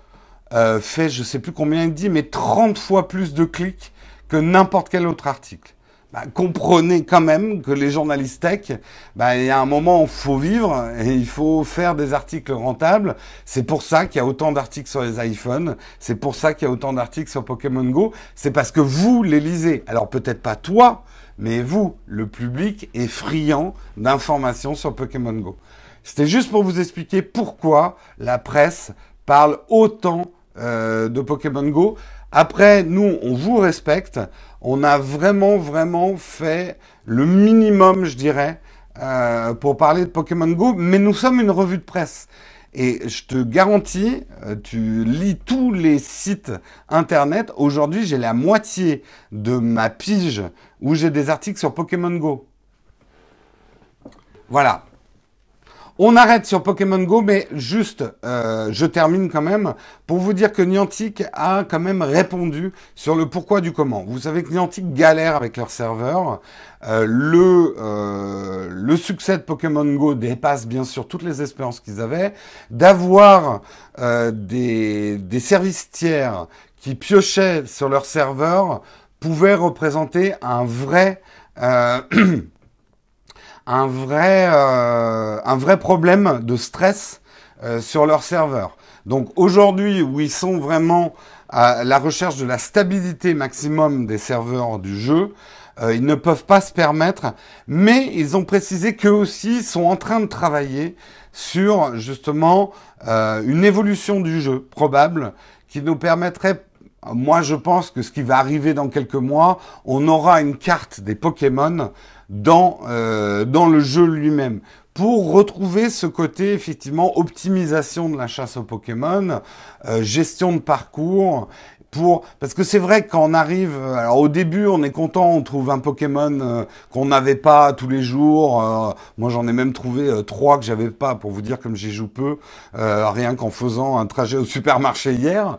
euh, fait, je sais plus combien il dit, mais 30 fois plus de clics que n'importe quel autre article. Bah, comprenez quand même que les journalistes tech, bah, il y a un moment où il faut vivre et il faut faire des articles rentables. C'est pour ça qu'il y a autant d'articles sur les iPhones. C'est pour ça qu'il y a autant d'articles sur Pokémon Go. C'est parce que vous les lisez. Alors peut-être pas toi, mais vous, le public, est friand d'informations sur Pokémon Go. C'était juste pour vous expliquer pourquoi la presse parle autant euh, de Pokémon Go. Après, nous, on vous respecte on a vraiment, vraiment fait le minimum, je dirais, euh, pour parler de Pokémon Go, mais nous sommes une revue de presse. Et je te garantis, euh, tu lis tous les sites internet. Aujourd'hui, j'ai la moitié de ma pige où j'ai des articles sur Pokémon Go. Voilà. On arrête sur Pokémon Go, mais juste, euh, je termine quand même pour vous dire que Niantic a quand même répondu sur le pourquoi du comment. Vous savez que Niantic galère avec leur serveur. Euh, le, euh, le succès de Pokémon Go dépasse bien sûr toutes les espérances qu'ils avaient. D'avoir des, des services tiers qui piochaient sur leur serveur pouvait représenter un vrai... un vrai, euh, un vrai problème de stress euh, sur leur serveur. Donc aujourd'hui, où ils sont vraiment à la recherche de la stabilité maximum des serveurs du jeu, euh, ils ne peuvent pas se permettre, mais ils ont précisé qu'eux aussi sont en train de travailler sur justement une évolution du jeu probable qui nous permettrait moi, je pense que ce qui va arriver dans quelques mois, on aura une carte des Pokémon dans, euh, dans le jeu lui-même pour retrouver ce côté effectivement optimisation de la chasse aux Pokémon, euh, gestion de parcours. Pour... Parce que c'est vrai que quand on arrive, euh, alors au début on est content, on trouve un Pokémon qu'on n'avait pas tous les jours. moi j'en ai même trouvé trois que j'avais pas pour vous dire comme j'y joue peu, rien qu'en faisant un trajet au supermarché hier.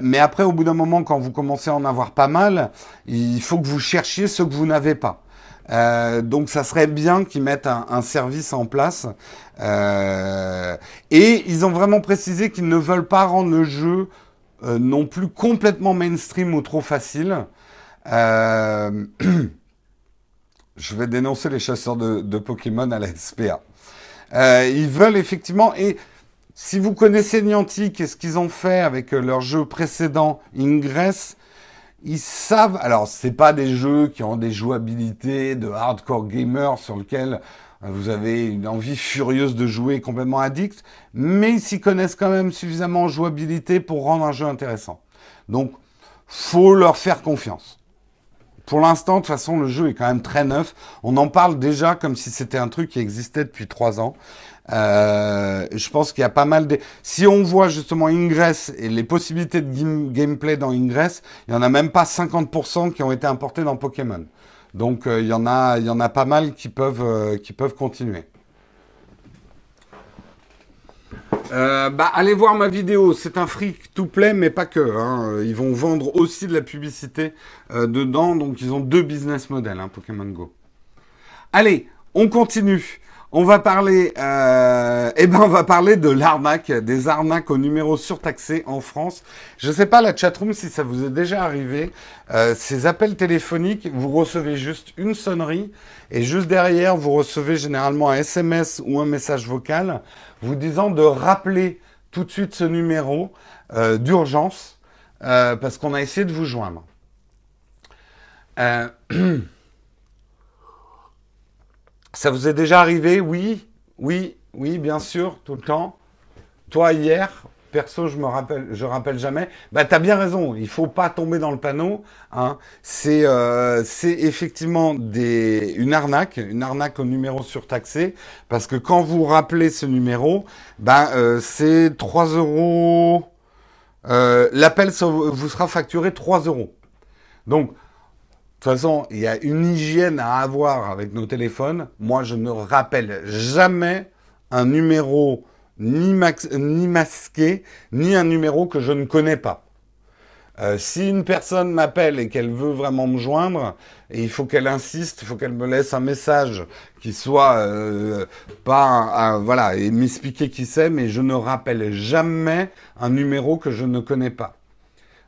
mais après au bout d'un moment quand vous commencez à en avoir pas mal, il faut que vous cherchiez ce que vous n'avez pas. Euh, donc ça serait bien qu'ils mettent un, service en place. Euh, et ils ont vraiment précisé qu'ils ne veulent pas rendre le jeu euh, non plus complètement mainstream ou trop facile. je vais dénoncer les chasseurs de, Pokémon à la SPA. ils veulent effectivement... Et si vous connaissez Niantic et ce qu'ils ont fait avec leur jeu précédent, Ingress, ils savent. Alors, c'est pas des jeux qui ont des jouabilités de hardcore gamer sur lesquels euh, vous avez une envie furieuse de jouer, complètement addict, mais ils s'y connaissent quand même suffisamment en jouabilité pour rendre un jeu intéressant. Donc, faut leur faire confiance. Pour l'instant, de toute façon, le jeu est quand même très neuf. On en parle déjà comme si c'était un truc qui existait depuis trois ans. Euh, je pense qu'il y a pas mal de... Si on voit justement Ingress et les possibilités de gameplay dans Ingress, il n'y en a même pas 50% qui ont été importés dans Pokémon. Donc euh, il, y en a, pas mal qui peuvent, euh, continuer. bah, allez voir ma vidéo, c'est un free to play, mais pas que. Hein. Ils vont vendre aussi de la publicité dedans, donc ils ont deux business models, hein, Pokémon Go. Allez, on continue. On va parler, euh, eh ben on va parler de l'arnaque, des arnaques au numéro surtaxé en France. Je ne sais pas la chatroom si ça vous est déjà arrivé. Euh, ces appels téléphoniques, vous recevez juste une sonnerie et juste derrière vous recevez généralement un SMS ou un message vocal vous disant de rappeler tout de suite ce numéro euh, d'urgence parce qu'on a essayé de vous joindre. Ça vous est déjà arrivé Oui, oui, oui, bien sûr, tout le temps. Toi, hier, perso, je me rappelle, je rappelle jamais. Bah, t'as bien raison. Il faut pas tomber dans le panneau. Hein. C'est, euh, c'est effectivement une arnaque, une arnaque au numéro surtaxé, parce que quand vous rappelez ce numéro, bah, euh, c'est 3 euros. Euh, l'appel vous sera facturé 3 euros. Donc, toute façon, il y a une hygiène à avoir avec nos téléphones. Moi, je ne rappelle jamais un numéro ni, masqué, ni un numéro que je ne connais pas. Euh, si une personne m'appelle et qu'elle veut vraiment me joindre, il faut qu'elle insiste, il faut qu'elle me laisse un message qui soit euh, pas voilà et m'expliquer qui c'est, mais je ne rappelle jamais un numéro que je ne connais pas.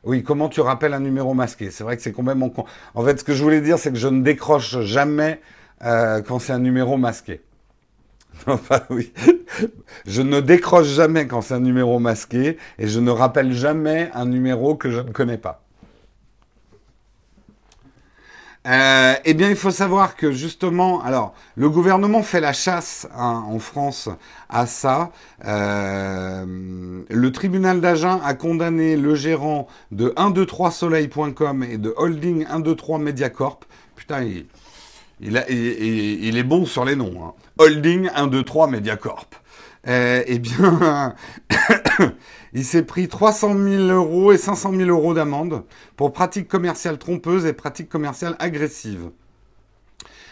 Oui, comment tu rappelles un numéro masqué? C'est vrai que c'est quand même con. En fait, ce que je voulais dire, c'est que je ne décroche jamais euh, quand c'est un numéro masqué. Enfin, oui. Je ne décroche jamais quand c'est un numéro masqué et je ne rappelle jamais un numéro que je ne connais pas. Euh, eh bien, il faut savoir que justement, alors, le gouvernement fait la chasse hein, en France à ça. Euh, le tribunal d'Agen a condamné le gérant de 123soleil.com et de Holding 123 Mediacorp. Putain, il, est bon sur les noms. Hein. Holding 1, 2, 3 Mediacorp. Euh, eh bien, il s'est pris 300 000 euros et 500 000 euros d'amende pour pratiques commerciales trompeuses et pratiques commerciales agressives.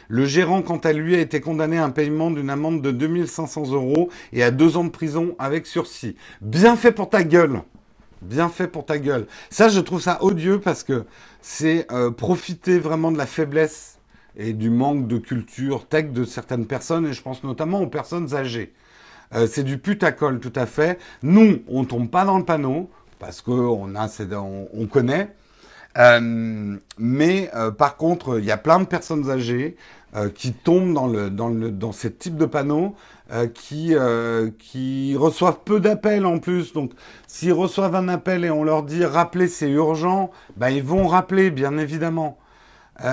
Le gérant, quant à lui, a été condamné à un paiement d'une amende de 2500 euros et à deux ans de prison avec sursis. Bien fait pour ta gueule. Bien fait pour ta gueule. Ça, je trouve ça odieux parce que c'est euh, profiter vraiment de la faiblesse et du manque de culture tech de certaines personnes, et je pense notamment aux personnes âgées. Euh, c'est du putacol tout à fait. Nous, on tombe pas dans le panneau, parce qu'on on, on connaît. Euh, mais euh, par contre, il y a plein de personnes âgées qui tombent dans, ce type de panneau, qui, reçoivent peu d'appels en plus. Donc, s'ils reçoivent un appel et on leur dit rappelez, c'est urgent, bah, ils vont rappeler, bien évidemment.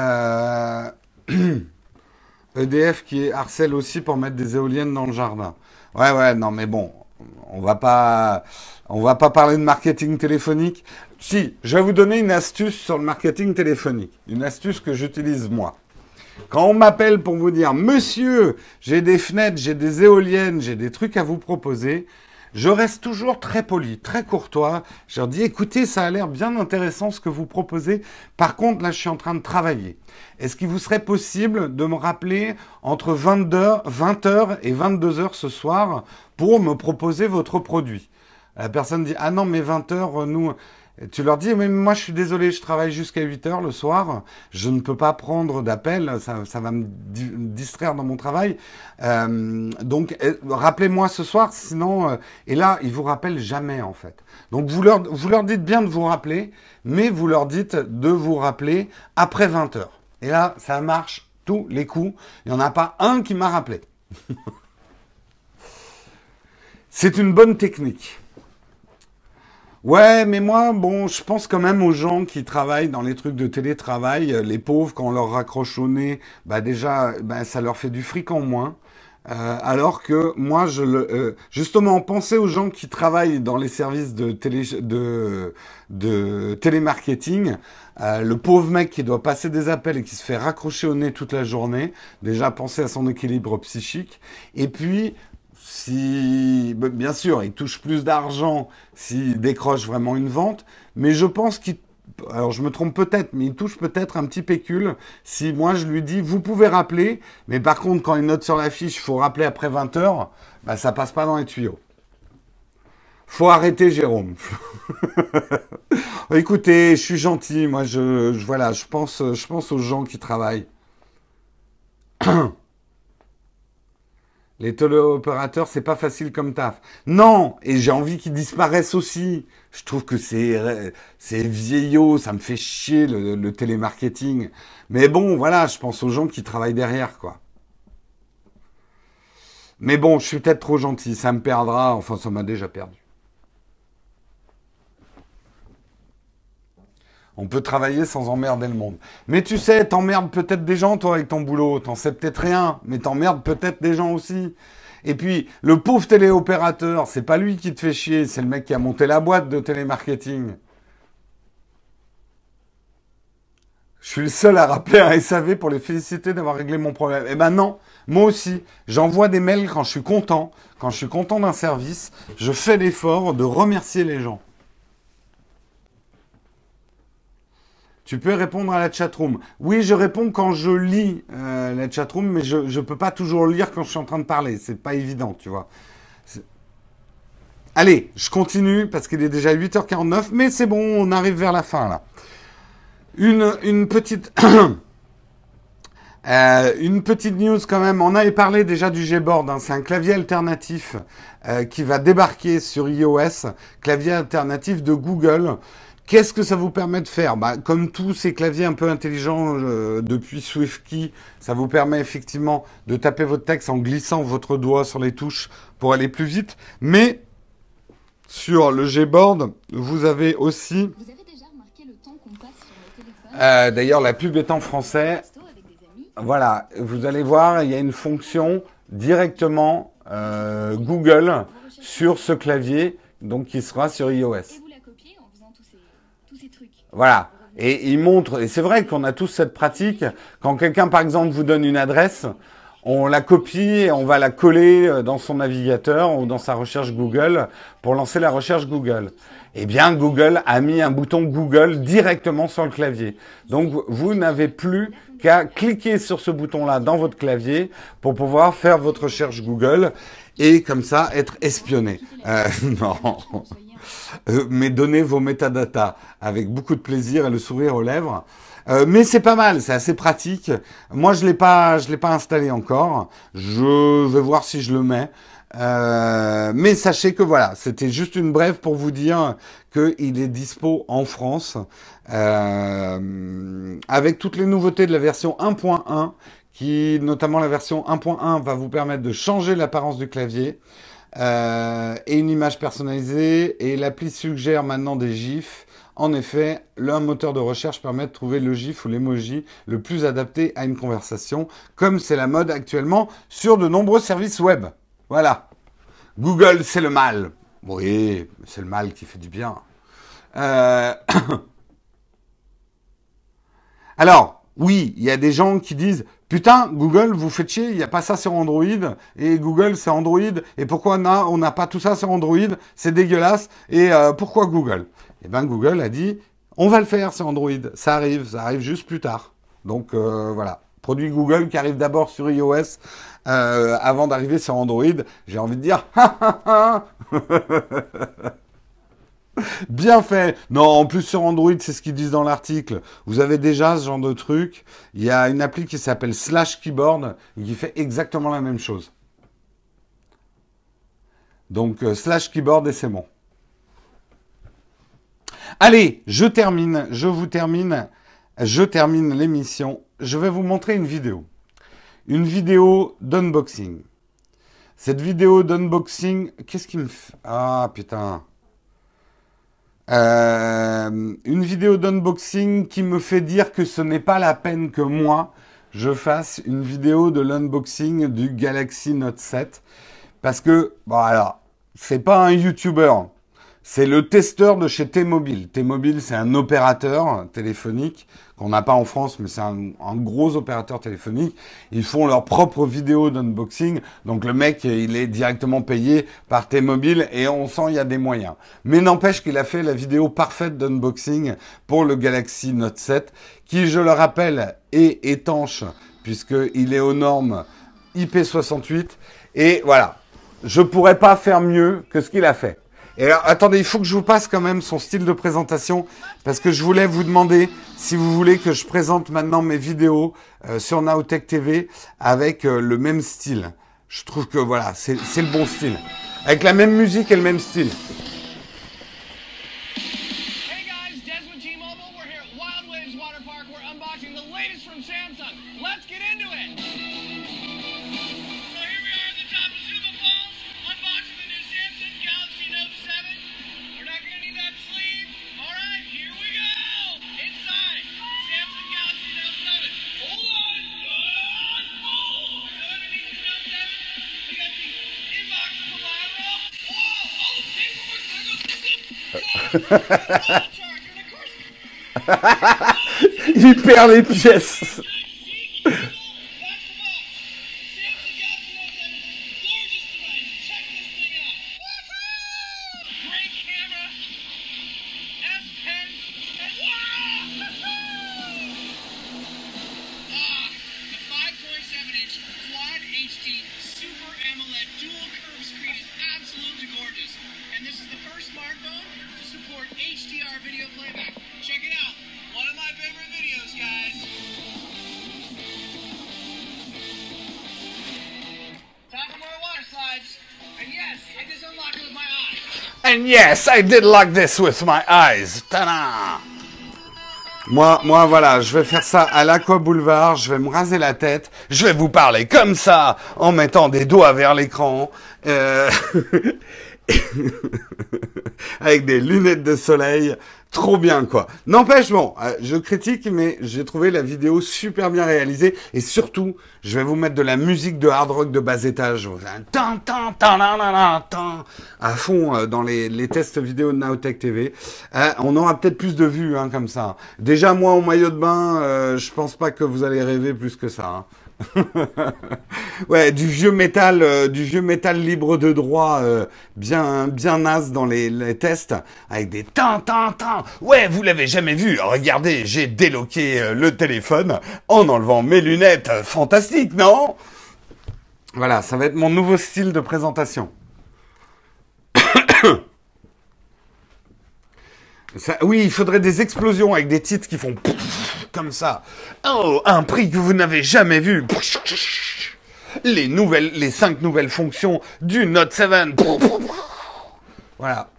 EDF qui harcèle aussi pour mettre des éoliennes dans le jardin. Ouais, ouais, non, mais bon, on va pas, on va pas parler de marketing téléphonique. Si, je vais vous donner une astuce sur le marketing téléphonique. Une astuce que j'utilise moi. Quand on m'appelle pour vous dire, monsieur, j'ai des fenêtres, j'ai des éoliennes, j'ai des trucs à vous proposer, je reste toujours très poli, très courtois. Je leur dis, écoutez, ça a l'air bien intéressant ce que vous proposez. Par contre, là, je suis en train de travailler. Est-ce qu'il vous serait possible de me rappeler entre 20h, 20h et 22h ce soir pour me proposer votre produit? La personne dit, ah non, mais 20h, nous, tu leur dis, mais moi je suis désolé, je travaille jusqu'à 8 heures le soir, je ne peux pas prendre d'appel, ça, ça, va me distraire dans mon travail. Euh, donc euh, rappelez-moi ce soir, sinon... Euh, et là, ils vous rappellent jamais en fait. Donc vous leur, vous leur dites bien de vous rappeler, mais vous leur dites de vous rappeler après 20 heures. Et là, ça marche tous les coups. Il n'y en a pas un qui m'a rappelé. C'est une bonne technique. Ouais, mais moi, bon, je pense quand même aux gens qui travaillent dans les trucs de télétravail. Les pauvres, quand on leur raccroche au nez, bah déjà, bah, ça leur fait du fric en moins. Euh, alors que moi, je le, euh, justement, pensez aux gens qui travaillent dans les services de, télé, de, de télémarketing. Euh, le pauvre mec qui doit passer des appels et qui se fait raccrocher au nez toute la journée. Déjà, pensez à son équilibre psychique. Et puis, si, bien sûr, il touche plus d'argent s'il décroche vraiment une vente, mais je pense qu'il, alors je me trompe peut-être, mais il touche peut-être un petit pécule si moi je lui dis, vous pouvez rappeler, mais par contre, quand il note sur la fiche, il faut rappeler après 20 heures, bah, ça passe pas dans les tuyaux. Faut arrêter, Jérôme. Écoutez, je suis gentil, moi, je, je, voilà, je pense, je pense aux gens qui travaillent. Les téléopérateurs, c'est pas facile comme taf. Non, et j'ai envie qu'ils disparaissent aussi. Je trouve que c'est c'est vieillot, ça me fait chier le, le, télémarketing. Mais bon, voilà, je pense aux gens qui travaillent derrière, quoi. Mais bon, je suis peut-être trop gentil, ça me perdra. Enfin, ça m'a déjà perdu. On peut travailler sans emmerder le monde. Mais tu sais, t'emmerdes peut-être des gens, toi, avec ton boulot. T'en sais peut-être rien, mais t'emmerdes peut-être des gens aussi. Et puis, le pauvre téléopérateur, c'est pas lui qui te fait chier, c'est le mec qui a monté la boîte de télémarketing. Je suis le seul à rappeler un SAV pour les féliciter d'avoir réglé mon problème. Eh ben non, moi aussi, j'envoie des mails quand je suis content, quand je suis content d'un service, je fais l'effort de remercier les gens. Tu peux répondre à la chatroom. Oui, je réponds quand je lis euh, la chatroom, mais je ne peux pas toujours lire quand je suis en train de parler. C'est pas évident, tu vois. Allez, je continue parce qu'il est déjà 8h49, mais c'est bon, on arrive vers la fin là. Une, petite... Euh, une petite news quand même, on avait parlé déjà du Gboard, hein. c'est un clavier alternatif euh, qui va débarquer sur iOS, clavier alternatif de Google. Qu'est-ce que ça vous permet de faire bah, Comme tous ces claviers un peu intelligents euh, depuis SwiftKey, ça vous permet effectivement de taper votre texte en glissant votre doigt sur les touches pour aller plus vite. Mais sur le Gboard, vous avez aussi... Euh, d'ailleurs, la pub est en français. Voilà, vous allez voir, il y a une fonction directement euh, Google sur ce clavier, donc qui sera sur iOS. Voilà. Et il montre, et c'est vrai qu'on a tous cette pratique, quand quelqu'un par exemple vous donne une adresse, on la copie et on va la coller euh, dans son navigateur ou dans sa recherche Google pour lancer la recherche Google eh bien Google a mis un bouton Google directement sur le clavier. Donc vous n'avez plus qu'à cliquer sur ce bouton-là dans votre clavier pour pouvoir faire votre recherche Google et comme ça être espionné. Euh, non. Euh, mais donnez vos métadatas avec beaucoup de plaisir et le sourire aux lèvres. Euh, mais c'est pas mal, c'est assez pratique. Moi, je l'ai pas, je l'ai pas installé encore. Je vais voir si je le mets. Euh, mais sachez que voilà, c'était juste une brève pour vous dire qu'il est dispo en France avec toutes les nouveautés de la version 1.1 qui, notamment la version 1.1, va vous permettre de changer l'apparence du clavier euh, et une image personnalisée. Et l'appli suggère maintenant des gifs. En effet, le moteur de recherche permet de trouver le gif ou l'emoji le plus adapté à une conversation, comme c'est la mode actuellement sur de nombreux services web. Voilà. Google, c'est le mal. Oui, c'est le mal qui fait du bien. Euh, Alors, oui, il y a des gens qui disent Putain, Google, vous faites chier, il n'y a pas ça sur Android, et Google, c'est Android, et pourquoi on n'a pas tout ça sur Android? C'est dégueulasse, et euh, pourquoi Google? Eh bien, Google a dit On va le faire sur Android, ça arrive, ça arrive juste plus tard. Donc, euh, voilà. Produit Google qui arrive d'abord sur iOS euh, avant d'arriver sur Android, j'ai envie de dire Bien fait. Non, en plus sur Android, c'est ce qu'ils disent dans l'article. Vous avez déjà ce genre de truc. Il y a une appli qui s'appelle Slash Keyboard qui fait exactement la même chose. Donc euh, Slash Keyboard et c'est bon. Allez, je termine, je vous termine, je termine l'émission. Je vais vous montrer une vidéo une vidéo d'unboxing. Cette vidéo d'unboxing, qu'est-ce qui me fait... Ah putain. Euh, une vidéo d'unboxing qui me fait dire que ce n'est pas la peine que moi, je fasse une vidéo de l'unboxing du Galaxy Note 7. Parce que, bon alors, c'est pas un YouTuber. C'est le testeur de chez T-Mobile. T-Mobile, c'est un opérateur téléphonique qu'on n'a pas en France, mais c'est un, gros opérateur téléphonique. Ils font leur propre vidéo d'unboxing. Donc le mec, il est directement payé par T-Mobile et on sent il y a des moyens. Mais n'empêche qu'il a fait la vidéo parfaite d'unboxing pour le Galaxy Note 7, qui, je le rappelle, est étanche puisqu'il est aux normes IP68. Et voilà, je pourrais pas faire mieux que ce qu'il a fait. Et alors, attendez, il faut que je vous passe quand même son style de présentation, parce que je voulais vous demander si vous voulez que je présente maintenant mes vidéos euh, sur Naotech TV avec euh, le même style. Je trouve que voilà, c'est le bon style. Avec la même musique et le même style. Il perd les pièces. Yes, I did like this with my eyes. Ta-da moi, moi, voilà, je vais faire ça à l'Aqua Boulevard, je vais me raser la tête, je vais vous parler comme ça, en mettant des doigts vers l'écran, euh... avec des lunettes de soleil, trop bien quoi. N'empêche bon, euh, je critique mais j'ai trouvé la vidéo super bien réalisée et surtout, je vais vous mettre de la musique de hard rock de bas étage, à fond euh, dans les, tests vidéo de Nowtech TV. Euh, on aura peut-être plus de vues hein, comme ça. Déjà moi en maillot de bain, je pense pas que vous allez rêver plus que ça. Hein. ouais, du vieux métal, euh, du vieux métal libre de droit, euh, bien, bien naze dans les, tests, avec des tan tan tan. Ouais, vous l'avez jamais vu. Regardez, j'ai déloqué euh, le téléphone en enlevant mes lunettes. Fantastique, non? Voilà, ça va être mon nouveau style de présentation. oui, il faudrait des explosions avec des titres qui font comme ça. Oh, un prix que vous n'avez jamais vu. Les nouvelles, les cinq nouvelles fonctions du Note 7. Voilà.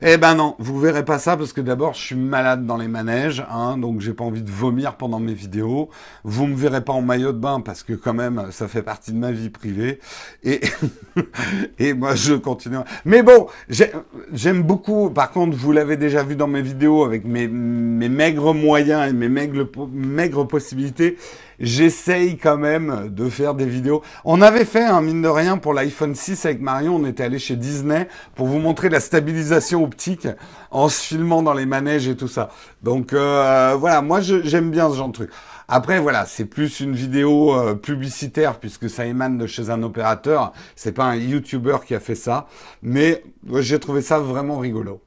Eh ben non, vous verrez pas ça parce que d'abord je suis malade dans les manèges, hein, donc j'ai pas envie de vomir pendant mes vidéos. Vous me verrez pas en maillot de bain parce que quand même ça fait partie de ma vie privée et et moi je continue. Mais bon, j'aime beaucoup. Par contre, vous l'avez déjà vu dans mes vidéos avec mes maigres moyens et mes maigres possibilités j'essaye quand même de faire des vidéos. On avait fait, un mine de rien, pour l'iPhone 6 avec Marion, on était allé chez Disney pour vous montrer la stabilisation optique en se filmant dans les manèges et tout ça. Donc euh, voilà, moi j'aime bien ce genre de truc. Après voilà, c'est plus une vidéo euh, publicitaire puisque ça émane de chez un opérateur. C'est pas un YouTuber qui a fait ça, mais j'ai trouvé ça vraiment rigolo.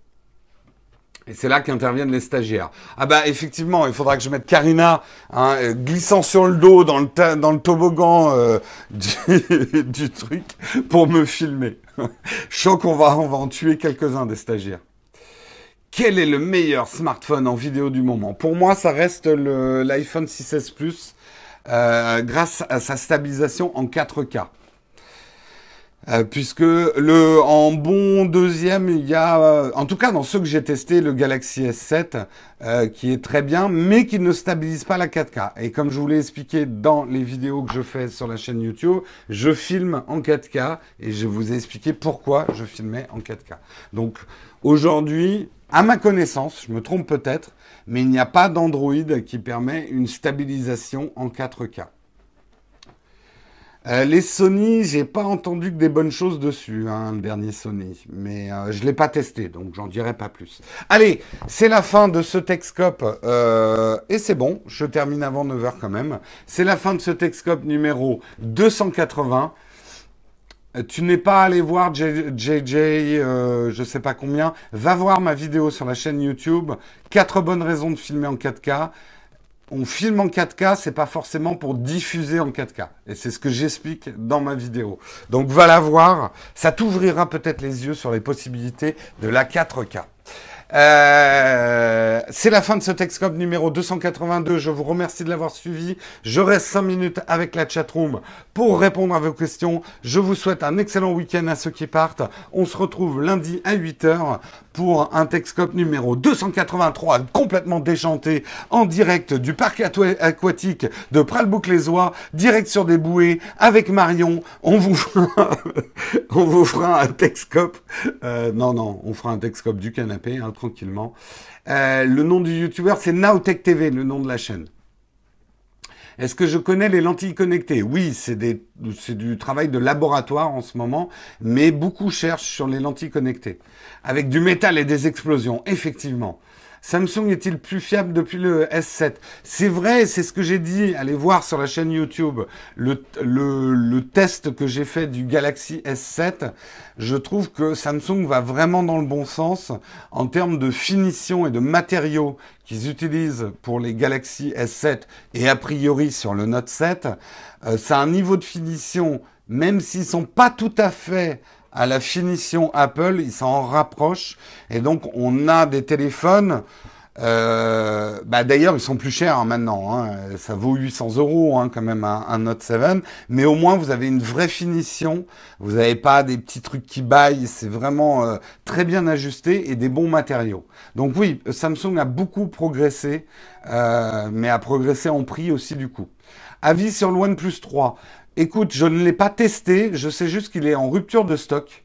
Et c'est là qu'interviennent les stagiaires. Ah bah effectivement, il faudra que je mette Karina hein, euh, glissant sur le dos dans le, toboggan euh, du, truc pour me filmer. je sens qu'on va, on va en tuer quelques-uns des stagiaires. Quel est le meilleur smartphone en vidéo du moment? Pour moi, ça reste l'iPhone 6S Plus euh, grâce à sa stabilisation en 4K. Euh, puisque le en bon deuxième, il y a, euh, en tout cas dans ceux que j'ai testés, le Galaxy S7 euh, qui est très bien, mais qui ne stabilise pas la 4K. Et comme je vous l'ai expliqué dans les vidéos que je fais sur la chaîne YouTube, je filme en 4K et je vous ai expliqué pourquoi je filmais en 4K. Donc aujourd'hui, à ma connaissance, je me trompe peut-être, mais il n'y a pas d'Android qui permet une stabilisation en 4K. Euh, les Sony, j'ai pas entendu que des bonnes choses dessus, hein, le dernier Sony, mais euh, je l'ai pas testé, donc j'en dirai pas plus. Allez, c'est la fin de ce Texcope, euh, et c'est bon, je termine avant 9h quand même. C'est la fin de ce Texcope numéro 280. Tu n'es pas allé voir JJ, je sais pas combien. Va voir ma vidéo sur la chaîne YouTube. Quatre bonnes raisons de filmer en 4K on filme en 4K, c'est pas forcément pour diffuser en 4K. Et c'est ce que j'explique dans ma vidéo. Donc va la voir, ça t'ouvrira peut-être les yeux sur les possibilités de la 4K. Euh, c'est la fin de ce Texcope numéro 282. Je vous remercie de l'avoir suivi. Je reste 5 minutes avec la chatroom pour répondre à vos questions. Je vous souhaite un excellent week-end à ceux qui partent. On se retrouve lundi à 8h pour un Texcope numéro 283 complètement déchanté en direct du parc aquatique de Pralbouc-les-Oies, direct sur des bouées avec Marion. On vous fera, un Texcope. Euh, non, non, on fera un Texcope du canapé. Hein, tranquillement. Euh, le nom du youtubeur, c'est Nowtech TV, le nom de la chaîne. Est-ce que je connais les lentilles connectées? Oui, c'est du travail de laboratoire en ce moment, mais beaucoup cherchent sur les lentilles connectées. Avec du métal et des explosions, effectivement. Samsung est-il plus fiable depuis le S7 C'est vrai, c'est ce que j'ai dit. Allez voir sur la chaîne YouTube le, test que j'ai fait du Galaxy S7. Je trouve que Samsung va vraiment dans le bon sens en termes de finition et de matériaux qu'ils utilisent pour les Galaxy S7 et a priori sur le Note 7. Euh, un niveau de finition, même s'ils sont pas tout à fait à la finition Apple, ils s'en rapprochent. Et donc, on a des téléphones. Euh, bah d'ailleurs, ils sont plus chers hein, maintenant. Hein. Ça vaut 800 euros hein, quand même un, Note 7. Mais au moins, vous avez une vraie finition. Vous n'avez pas des petits trucs qui baillent. C'est vraiment euh, très bien ajusté et des bons matériaux. Donc oui, Samsung a beaucoup progressé, euh, mais a progressé en prix aussi du coup. Avis sur le OnePlus 3. Écoute, je ne l'ai pas testé, je sais juste qu'il est en rupture de stock.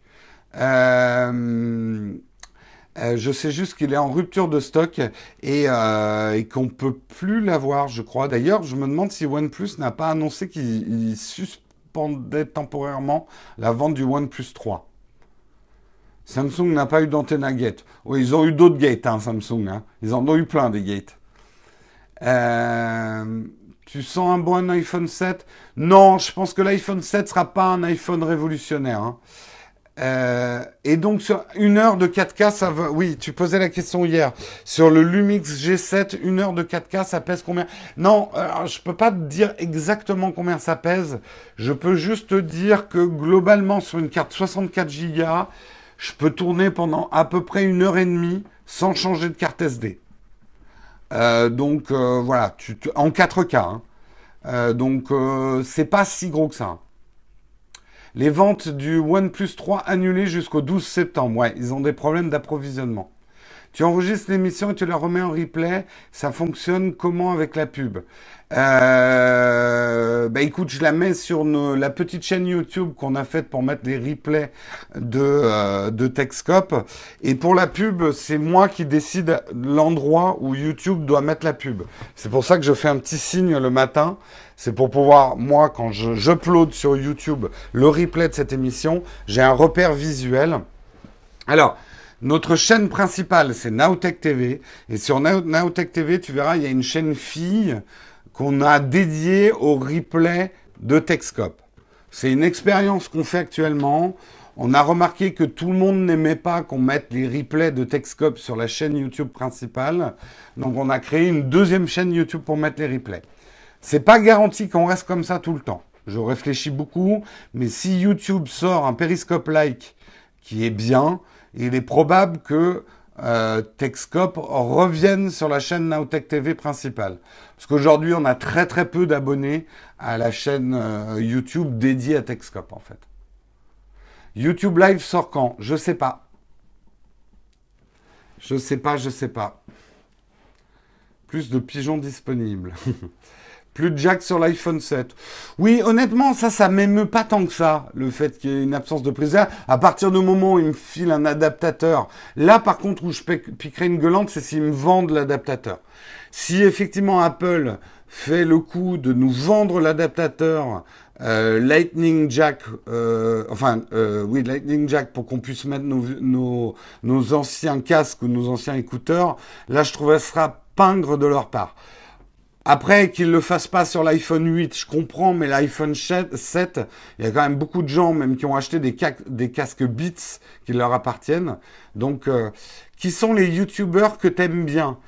Euh, euh, je sais juste qu'il est en rupture de stock et, euh, qu'on peut plus l'avoir, je crois. D'ailleurs, je me demande si OnePlus n'a pas annoncé qu'il suspendait temporairement la vente du OnePlus 3. Samsung n'a pas eu d'antenne à gate. Oui, ils ont eu d'autres gates, hein, Samsung. Hein. Ils en ont eu plein des gates. Euh, tu sens un bon iPhone 7 Non, je pense que l'iPhone 7 sera pas un iPhone révolutionnaire. Hein. Euh, et donc sur une heure de 4K, ça va. Oui, tu posais la question hier sur le Lumix G7. Une heure de 4K, ça pèse combien? Non, je peux pas te dire exactement combien ça pèse. Je peux juste te dire que globalement sur une carte 64 Go, je peux tourner pendant à peu près une heure et demie sans changer de carte SD. Euh, donc euh, voilà, en 4K. Hein. Euh, donc c'est pas si gros que ça. Les ventes du OnePlus 3 annulées jusqu'au 12 septembre. Ouais, ils ont des problèmes d'approvisionnement. Tu enregistres l'émission et tu la remets en replay. Ça fonctionne comment avec la pub? Euh, Bah écoute, je la mets sur la petite chaîne YouTube qu'on a faite pour mettre les replays de, euh. Et pour la pub, c'est moi qui décide l'endroit où YouTube doit mettre la pub. C'est pour ça que je fais un petit signe le matin. C'est pour pouvoir, moi, quand je j'upload sur YouTube le replay de cette émission, j'ai un repère visuel. Alors, notre chaîne principale, c'est Nowtech TV. Et sur Nowtech TV, tu verras, il y a une chaîne fille qu'on a dédiée au replay de Techscope. C'est une expérience qu'on fait actuellement. On a remarqué que tout le monde n'aimait pas qu'on mette les replays de Techscope sur la chaîne YouTube principale. Donc on a créé une deuxième chaîne YouTube pour mettre les replays. C'est pas garanti qu'on reste comme ça tout le temps. Je réfléchis beaucoup, mais si YouTube sort un Periscope-like qui est bien, il est probable que euh, Techscope revienne sur la chaîne Nowtech TV principale. Parce qu'aujourd'hui, on a très très peu d'abonnés à la chaîne euh, YouTube dédiée à Techscope en fait. YouTube Live sort quand? Je sais pas. Je sais pas, je sais pas. Plus de pigeons disponibles. Plus de jack sur l'iPhone 7. Oui, honnêtement, ça, ça m'émeut pas tant que ça, le fait qu'il y ait une absence de prise À partir du moment où il me file un adaptateur, là, par contre, où je piquerai une gueulante, c'est s'ils me vendent l'adaptateur. Si effectivement Apple fait le coup de nous vendre l'adaptateur euh, Lightning Jack, euh, enfin, euh, oui, Lightning Jack pour qu'on puisse mettre nos, anciens casques ou nos anciens écouteurs, là, je trouve que ce sera pingre de leur part. Après, qu'ils le fassent pas sur l'iPhone 8, je comprends, mais l'iPhone 7, il y a quand même beaucoup de gens, même qui ont acheté des, casques Beats qui leur appartiennent. Donc, euh, qui sont les YouTubers que t'aimes bien?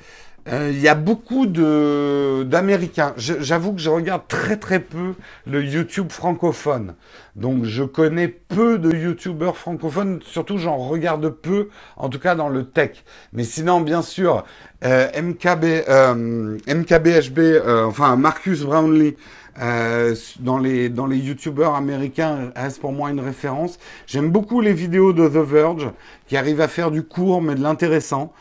Euh, il y a beaucoup d'Américains. J'avoue que je regarde très très peu le YouTube francophone. Donc je connais peu de YouTubeurs francophones, surtout j'en regarde peu, en tout cas dans le tech. Mais sinon, bien sûr, euh, MKB, euh, MKBHB, enfin Marcus Brownlee, dans les dans les youtubeurs américains reste pour moi une référence. J'aime beaucoup les vidéos de The Verge qui arrivent à faire du court mais de l'intéressant.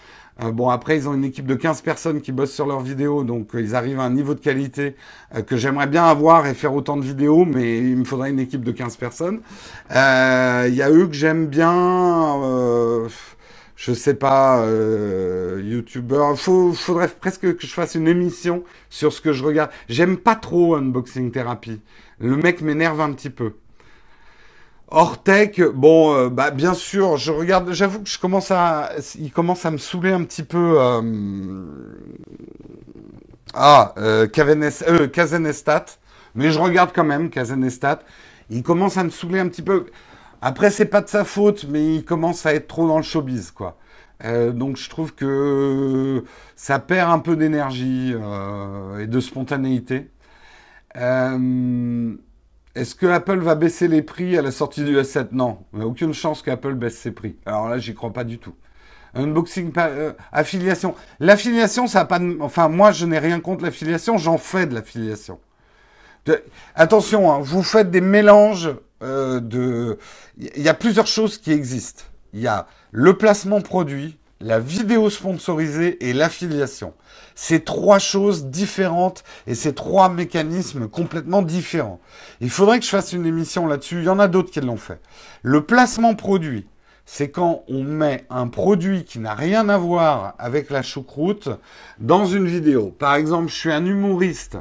Euh, bon, après, ils ont une équipe de 15 personnes qui bossent sur leurs vidéos, donc euh, ils arrivent à un niveau de qualité euh, que j'aimerais bien avoir et faire autant de vidéos, mais il me faudrait une équipe de 15 personnes. Il y a eux que j'aime bien. je sais pas, youtubeur. Il faudrait presque que je fasse une émission sur ce que je regarde. J'aime pas trop Unboxing Therapy. Le mec m'énerve un petit peu. Ortec, bon, euh, bah bien sûr, je regarde. J'avoue que je commence à, il commence à me saouler un petit peu. Euh, ah, euh, Kazenestat, mais je regarde quand même Kazenestat. Il commence à me saouler un petit peu. Après, c'est pas de sa faute, mais il commence à être trop dans le showbiz, quoi. Euh, donc je trouve que ça perd un peu d'énergie euh, et de spontanéité. Euh, est-ce que Apple va baisser les prix à la sortie du S7 Non, il n'y a aucune chance qu'Apple baisse ses prix. Alors là, j'y crois pas du tout. Unboxing, affiliation. L'affiliation, ça n'a pas. Enfin, moi, je n'ai rien contre l'affiliation. J'en fais de l'affiliation. Attention, hein, vous faites des mélanges de. Il y a plusieurs choses qui existent. Il y a le placement produit, la vidéo sponsorisée et l'affiliation. C'est trois choses différentes et c'est trois mécanismes complètement différents. Il faudrait que je fasse une émission là-dessus. Il y en a d'autres qui l'ont fait. Le placement produit, c'est quand on met un produit qui n'a rien à voir avec la choucroute dans une vidéo. Par exemple, je suis un humoriste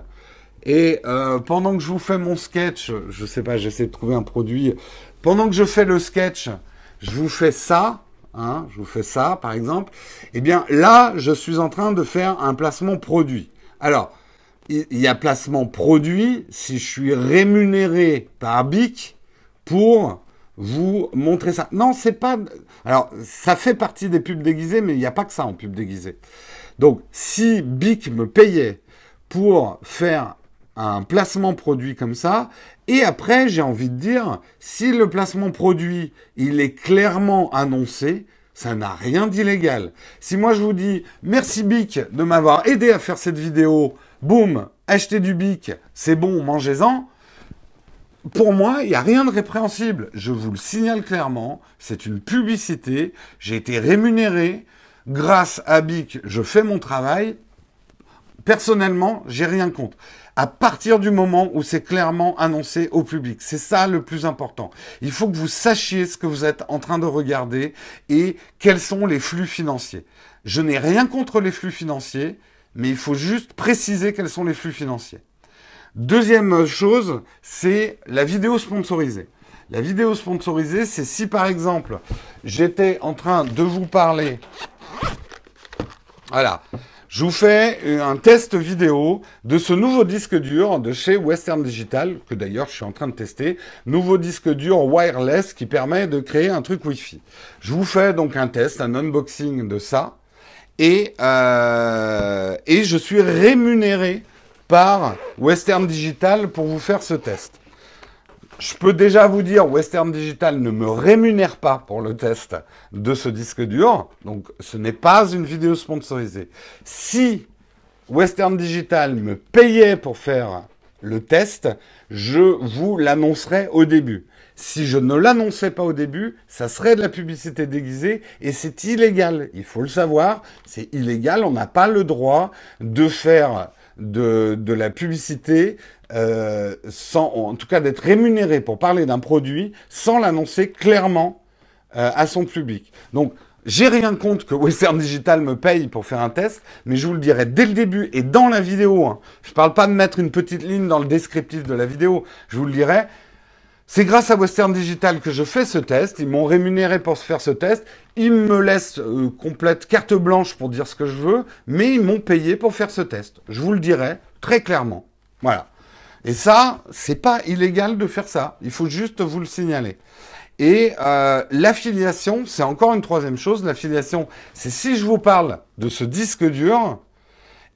et euh, pendant que je vous fais mon sketch, je sais pas, j'essaie de trouver un produit. Pendant que je fais le sketch, je vous fais ça Hein, je vous fais ça, par exemple, eh bien là, je suis en train de faire un placement produit. Alors, il y a placement produit si je suis rémunéré par BIC pour vous montrer ça. Non, c'est pas. Alors, ça fait partie des pubs déguisées, mais il n'y a pas que ça en pub déguisée. Donc, si BIC me payait pour faire un placement produit comme ça, et après, j'ai envie de dire, si le placement produit, il est clairement annoncé, ça n'a rien d'illégal. Si moi je vous dis, merci Bic de m'avoir aidé à faire cette vidéo, boum, achetez du Bic, c'est bon, mangez-en. Pour moi, il n'y a rien de répréhensible. Je vous le signale clairement, c'est une publicité, j'ai été rémunéré, grâce à Bic, je fais mon travail. Personnellement, j'ai rien contre à partir du moment où c'est clairement annoncé au public. C'est ça le plus important. Il faut que vous sachiez ce que vous êtes en train de regarder et quels sont les flux financiers. Je n'ai rien contre les flux financiers, mais il faut juste préciser quels sont les flux financiers. Deuxième chose, c'est la vidéo sponsorisée. La vidéo sponsorisée, c'est si par exemple, j'étais en train de vous parler, voilà, je vous fais un test vidéo de ce nouveau disque dur de chez Western Digital, que d'ailleurs je suis en train de tester. Nouveau disque dur wireless qui permet de créer un truc Wi-Fi. Je vous fais donc un test, un unboxing de ça. Et, euh, et je suis rémunéré par Western Digital pour vous faire ce test. Je peux déjà vous dire, Western Digital ne me rémunère pas pour le test de ce disque dur, donc ce n'est pas une vidéo sponsorisée. Si Western Digital me payait pour faire le test, je vous l'annoncerai au début. Si je ne l'annonçais pas au début, ça serait de la publicité déguisée et c'est illégal. Il faut le savoir, c'est illégal. On n'a pas le droit de faire de, de la publicité euh, sans, en tout cas d'être rémunéré pour parler d'un produit sans l'annoncer clairement euh, à son public. Donc, j'ai rien contre que Western Digital me paye pour faire un test, mais je vous le dirai dès le début et dans la vidéo. Hein. Je ne parle pas de mettre une petite ligne dans le descriptif de la vidéo. Je vous le dirai. C'est grâce à Western Digital que je fais ce test. Ils m'ont rémunéré pour faire ce test. Ils me laissent euh, complète carte blanche pour dire ce que je veux, mais ils m'ont payé pour faire ce test. Je vous le dirai très clairement. Voilà. Et ça, c'est pas illégal de faire ça. Il faut juste vous le signaler. Et euh, l'affiliation, c'est encore une troisième chose. L'affiliation, c'est si je vous parle de ce disque dur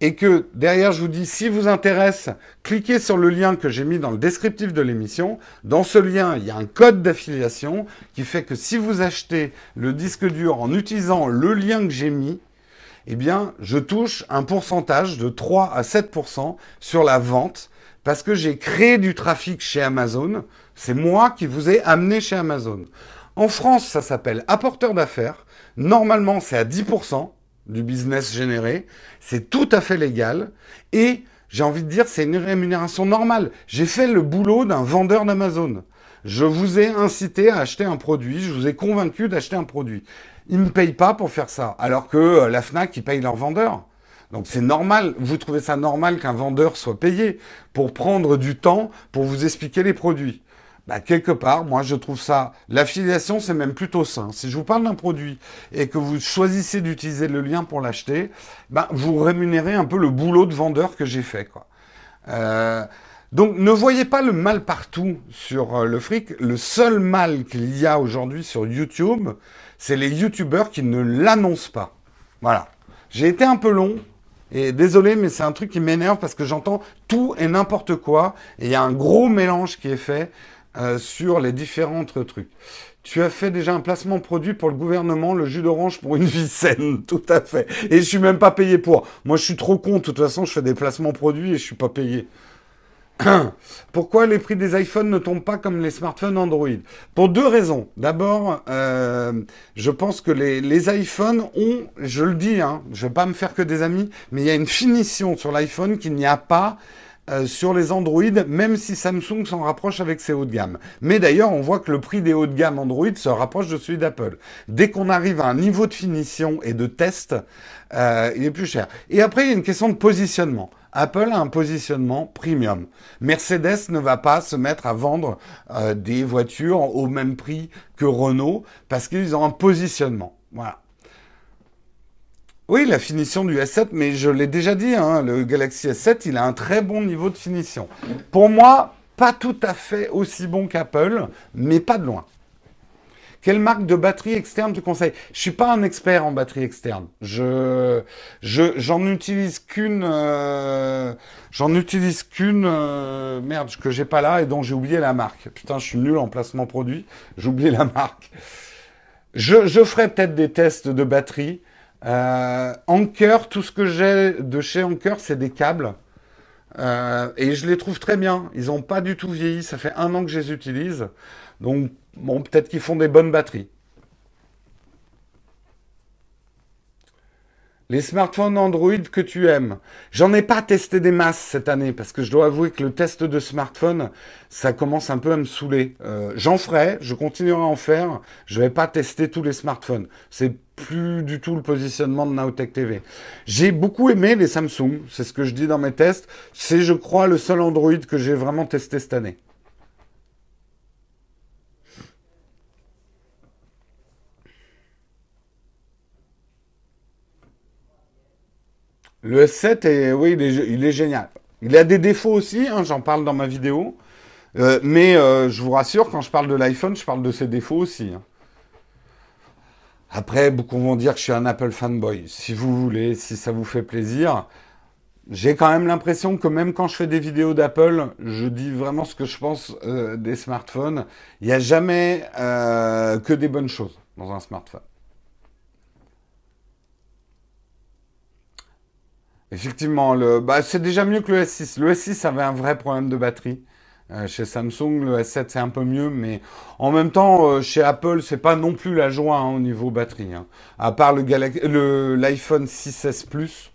et que derrière je vous dis si vous intéresse, cliquez sur le lien que j'ai mis dans le descriptif de l'émission. Dans ce lien, il y a un code d'affiliation qui fait que si vous achetez le disque dur en utilisant le lien que j'ai mis, eh bien, je touche un pourcentage de 3 à 7% sur la vente parce que j'ai créé du trafic chez Amazon. C'est moi qui vous ai amené chez Amazon. En France, ça s'appelle apporteur d'affaires. Normalement, c'est à 10% du business généré. C'est tout à fait légal. Et j'ai envie de dire, c'est une rémunération normale. J'ai fait le boulot d'un vendeur d'Amazon. Je vous ai incité à acheter un produit, je vous ai convaincu d'acheter un produit. Ils ne me payent pas pour faire ça. Alors que euh, la FNAC, ils payent leurs vendeurs. Donc c'est normal, vous trouvez ça normal qu'un vendeur soit payé pour prendre du temps pour vous expliquer les produits. Bah, quelque part, moi je trouve ça, l'affiliation c'est même plutôt sain. Si je vous parle d'un produit et que vous choisissez d'utiliser le lien pour l'acheter, bah, vous rémunérez un peu le boulot de vendeur que j'ai fait. Quoi. Euh, donc ne voyez pas le mal partout sur euh, le fric. Le seul mal qu'il y a aujourd'hui sur YouTube, c'est les YouTubeurs qui ne l'annoncent pas. Voilà. J'ai été un peu long, et désolé, mais c'est un truc qui m'énerve parce que j'entends tout et n'importe quoi. Et il y a un gros mélange qui est fait euh, sur les différents trucs. Tu as fait déjà un placement produit pour le gouvernement, le jus d'orange pour une vie saine, tout à fait. Et je suis même pas payé pour. Moi, je suis trop con. De toute façon, je fais des placements produits et je suis pas payé. Pourquoi les prix des iPhones ne tombent pas comme les smartphones Android? Pour deux raisons. D'abord, euh, je pense que les, iPhones ont, je le dis, hein, je vais pas me faire que des amis, mais il y a une finition sur l'iPhone qu'il n'y a pas euh, sur les Android, même si Samsung s'en rapproche avec ses hauts de gamme. Mais d'ailleurs, on voit que le prix des hauts de gamme Android se rapproche de celui d'Apple. Dès qu'on arrive à un niveau de finition et de test, euh, il est plus cher. Et après, il y a une question de positionnement. Apple a un positionnement premium. Mercedes ne va pas se mettre à vendre euh, des voitures au même prix que Renault parce qu'ils ont un positionnement. Voilà. Oui, la finition du S7, mais je l'ai déjà dit, hein, le Galaxy S7, il a un très bon niveau de finition. Pour moi, pas tout à fait aussi bon qu'Apple, mais pas de loin. Quelle marque de batterie externe tu conseilles Je suis pas un expert en batterie externe. Je, j'en utilise qu'une, euh, j'en utilise qu'une euh, merde que j'ai pas là et dont j'ai oublié la marque. Putain, je suis nul en placement produit. J'ai oublié la marque. Je, je ferai peut-être des tests de batterie. Euh, Anker, tout ce que j'ai de chez Anker, c'est des câbles. Euh, et je les trouve très bien. Ils n'ont pas du tout vieilli. Ça fait un an que je les utilise. Donc, bon, peut-être qu'ils font des bonnes batteries. Les smartphones Android que tu aimes. J'en ai pas testé des masses cette année parce que je dois avouer que le test de smartphone, ça commence un peu à me saouler. Euh, j'en ferai, je continuerai à en faire. Je vais pas tester tous les smartphones. C'est plus du tout le positionnement de Nowtech TV. J'ai beaucoup aimé les Samsung. C'est ce que je dis dans mes tests. C'est, je crois, le seul Android que j'ai vraiment testé cette année. Le S7, est, oui, il est, génial. Il a des défauts aussi, hein, j'en parle dans ma vidéo. Euh, mais euh, je vous rassure, quand je parle de l'iPhone, je parle de ses défauts aussi. Hein. Après, beaucoup vont dire que je suis un Apple fanboy. Si vous voulez, si ça vous fait plaisir. J'ai quand même l'impression que même quand je fais des vidéos d'Apple, je dis vraiment ce que je pense euh, des smartphones. Il n'y a jamais que des bonnes choses dans un smartphone. Effectivement, le, bah, c'est déjà mieux que le S6. Le S6 avait un vrai problème de batterie. Euh, chez Samsung, le S7 c'est un peu mieux, mais en même temps, euh, chez Apple, c'est pas non plus la joie hein, au niveau batterie. Hein. À part le, le l'iPhone 6S Plus,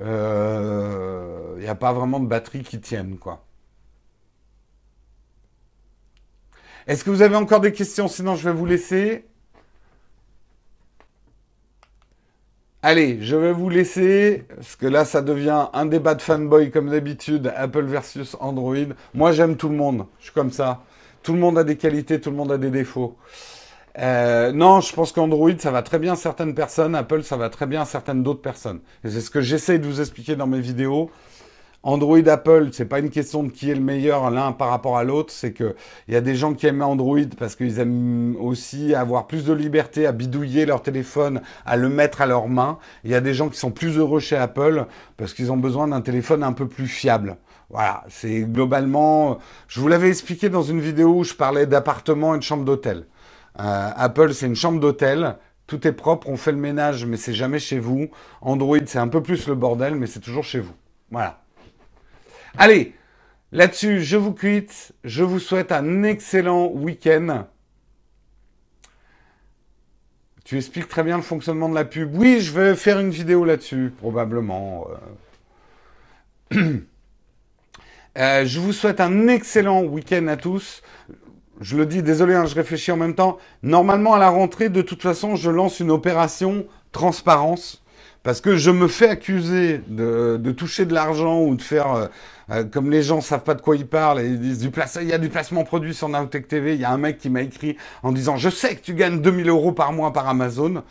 il euh, n'y a pas vraiment de batterie qui tienne, quoi. Est-ce que vous avez encore des questions? Sinon, je vais vous laisser. Allez, je vais vous laisser, parce que là, ça devient un débat de fanboy comme d'habitude, Apple versus Android. Moi, j'aime tout le monde. Je suis comme ça. Tout le monde a des qualités, tout le monde a des défauts. Euh, non, je pense qu'Android, ça va très bien certaines personnes. Apple, ça va très bien certaines d'autres personnes. Et c'est ce que j'essaie de vous expliquer dans mes vidéos. Android, Apple, c'est pas une question de qui est le meilleur l'un par rapport à l'autre, c'est que il y a des gens qui aiment Android parce qu'ils aiment aussi avoir plus de liberté à bidouiller leur téléphone, à le mettre à leurs mains. Il y a des gens qui sont plus heureux chez Apple parce qu'ils ont besoin d'un téléphone un peu plus fiable. Voilà, c'est globalement. Je vous l'avais expliqué dans une vidéo où je parlais d'appartement et de chambre d'hôtel. Euh, Apple, c'est une chambre d'hôtel. Tout est propre, on fait le ménage, mais c'est jamais chez vous. Android, c'est un peu plus le bordel, mais c'est toujours chez vous. Voilà. Allez, là-dessus, je vous quitte. Je vous souhaite un excellent week-end. Tu expliques très bien le fonctionnement de la pub. Oui, je vais faire une vidéo là-dessus, probablement. Euh. Euh, je vous souhaite un excellent week-end à tous. je le dis, désolé, hein, je réfléchis en même temps. Normalement, à la rentrée, de toute façon, je lance une opération transparence parce que je me fais accuser de, toucher de l'argent ou de faire, euh, euh, comme les gens savent pas de quoi ils parlent, et ils disent du il y a du placement produit sur Nowtech TV. Il y a un mec qui m'a écrit en disant, je sais que tu gagnes 2000 euros par mois par Amazon.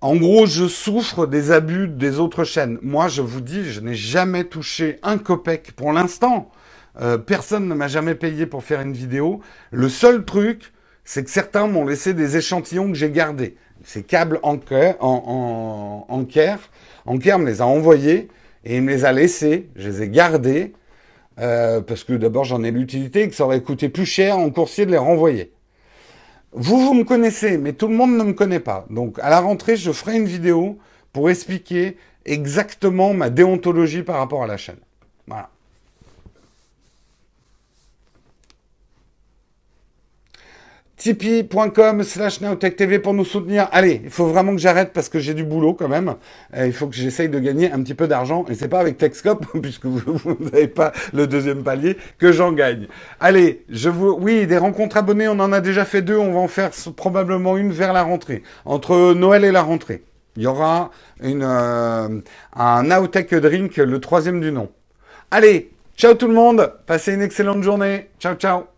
En gros, je souffre des abus des autres chaînes. Moi, je vous dis, je n'ai jamais touché un copec pour l'instant. Euh, personne ne m'a jamais payé pour faire une vidéo. Le seul truc, c'est que certains m'ont laissé des échantillons que j'ai gardés. Ces câbles en, en, en, Anker me les a envoyés et il me les a laissés. Je les ai gardés euh, parce que d'abord j'en ai l'utilité et que ça aurait coûté plus cher en coursier de les renvoyer. Vous, vous me connaissez, mais tout le monde ne me connaît pas. Donc à la rentrée, je ferai une vidéo pour expliquer exactement ma déontologie par rapport à la chaîne. Voilà. tipeee.com slash TV pour nous soutenir. Allez, il faut vraiment que j'arrête parce que j'ai du boulot quand même. Euh, il faut que j'essaye de gagner un petit peu d'argent. Et c'est pas avec Techscope, puisque vous n'avez pas le deuxième palier, que j'en gagne. Allez, je vous... Oui, des rencontres abonnées, on en a déjà fait deux. On va en faire probablement une vers la rentrée. Entre Noël et la rentrée. Il y aura une, euh, un Nowtech Drink, le troisième du nom. Allez, ciao tout le monde. Passez une excellente journée. Ciao, ciao.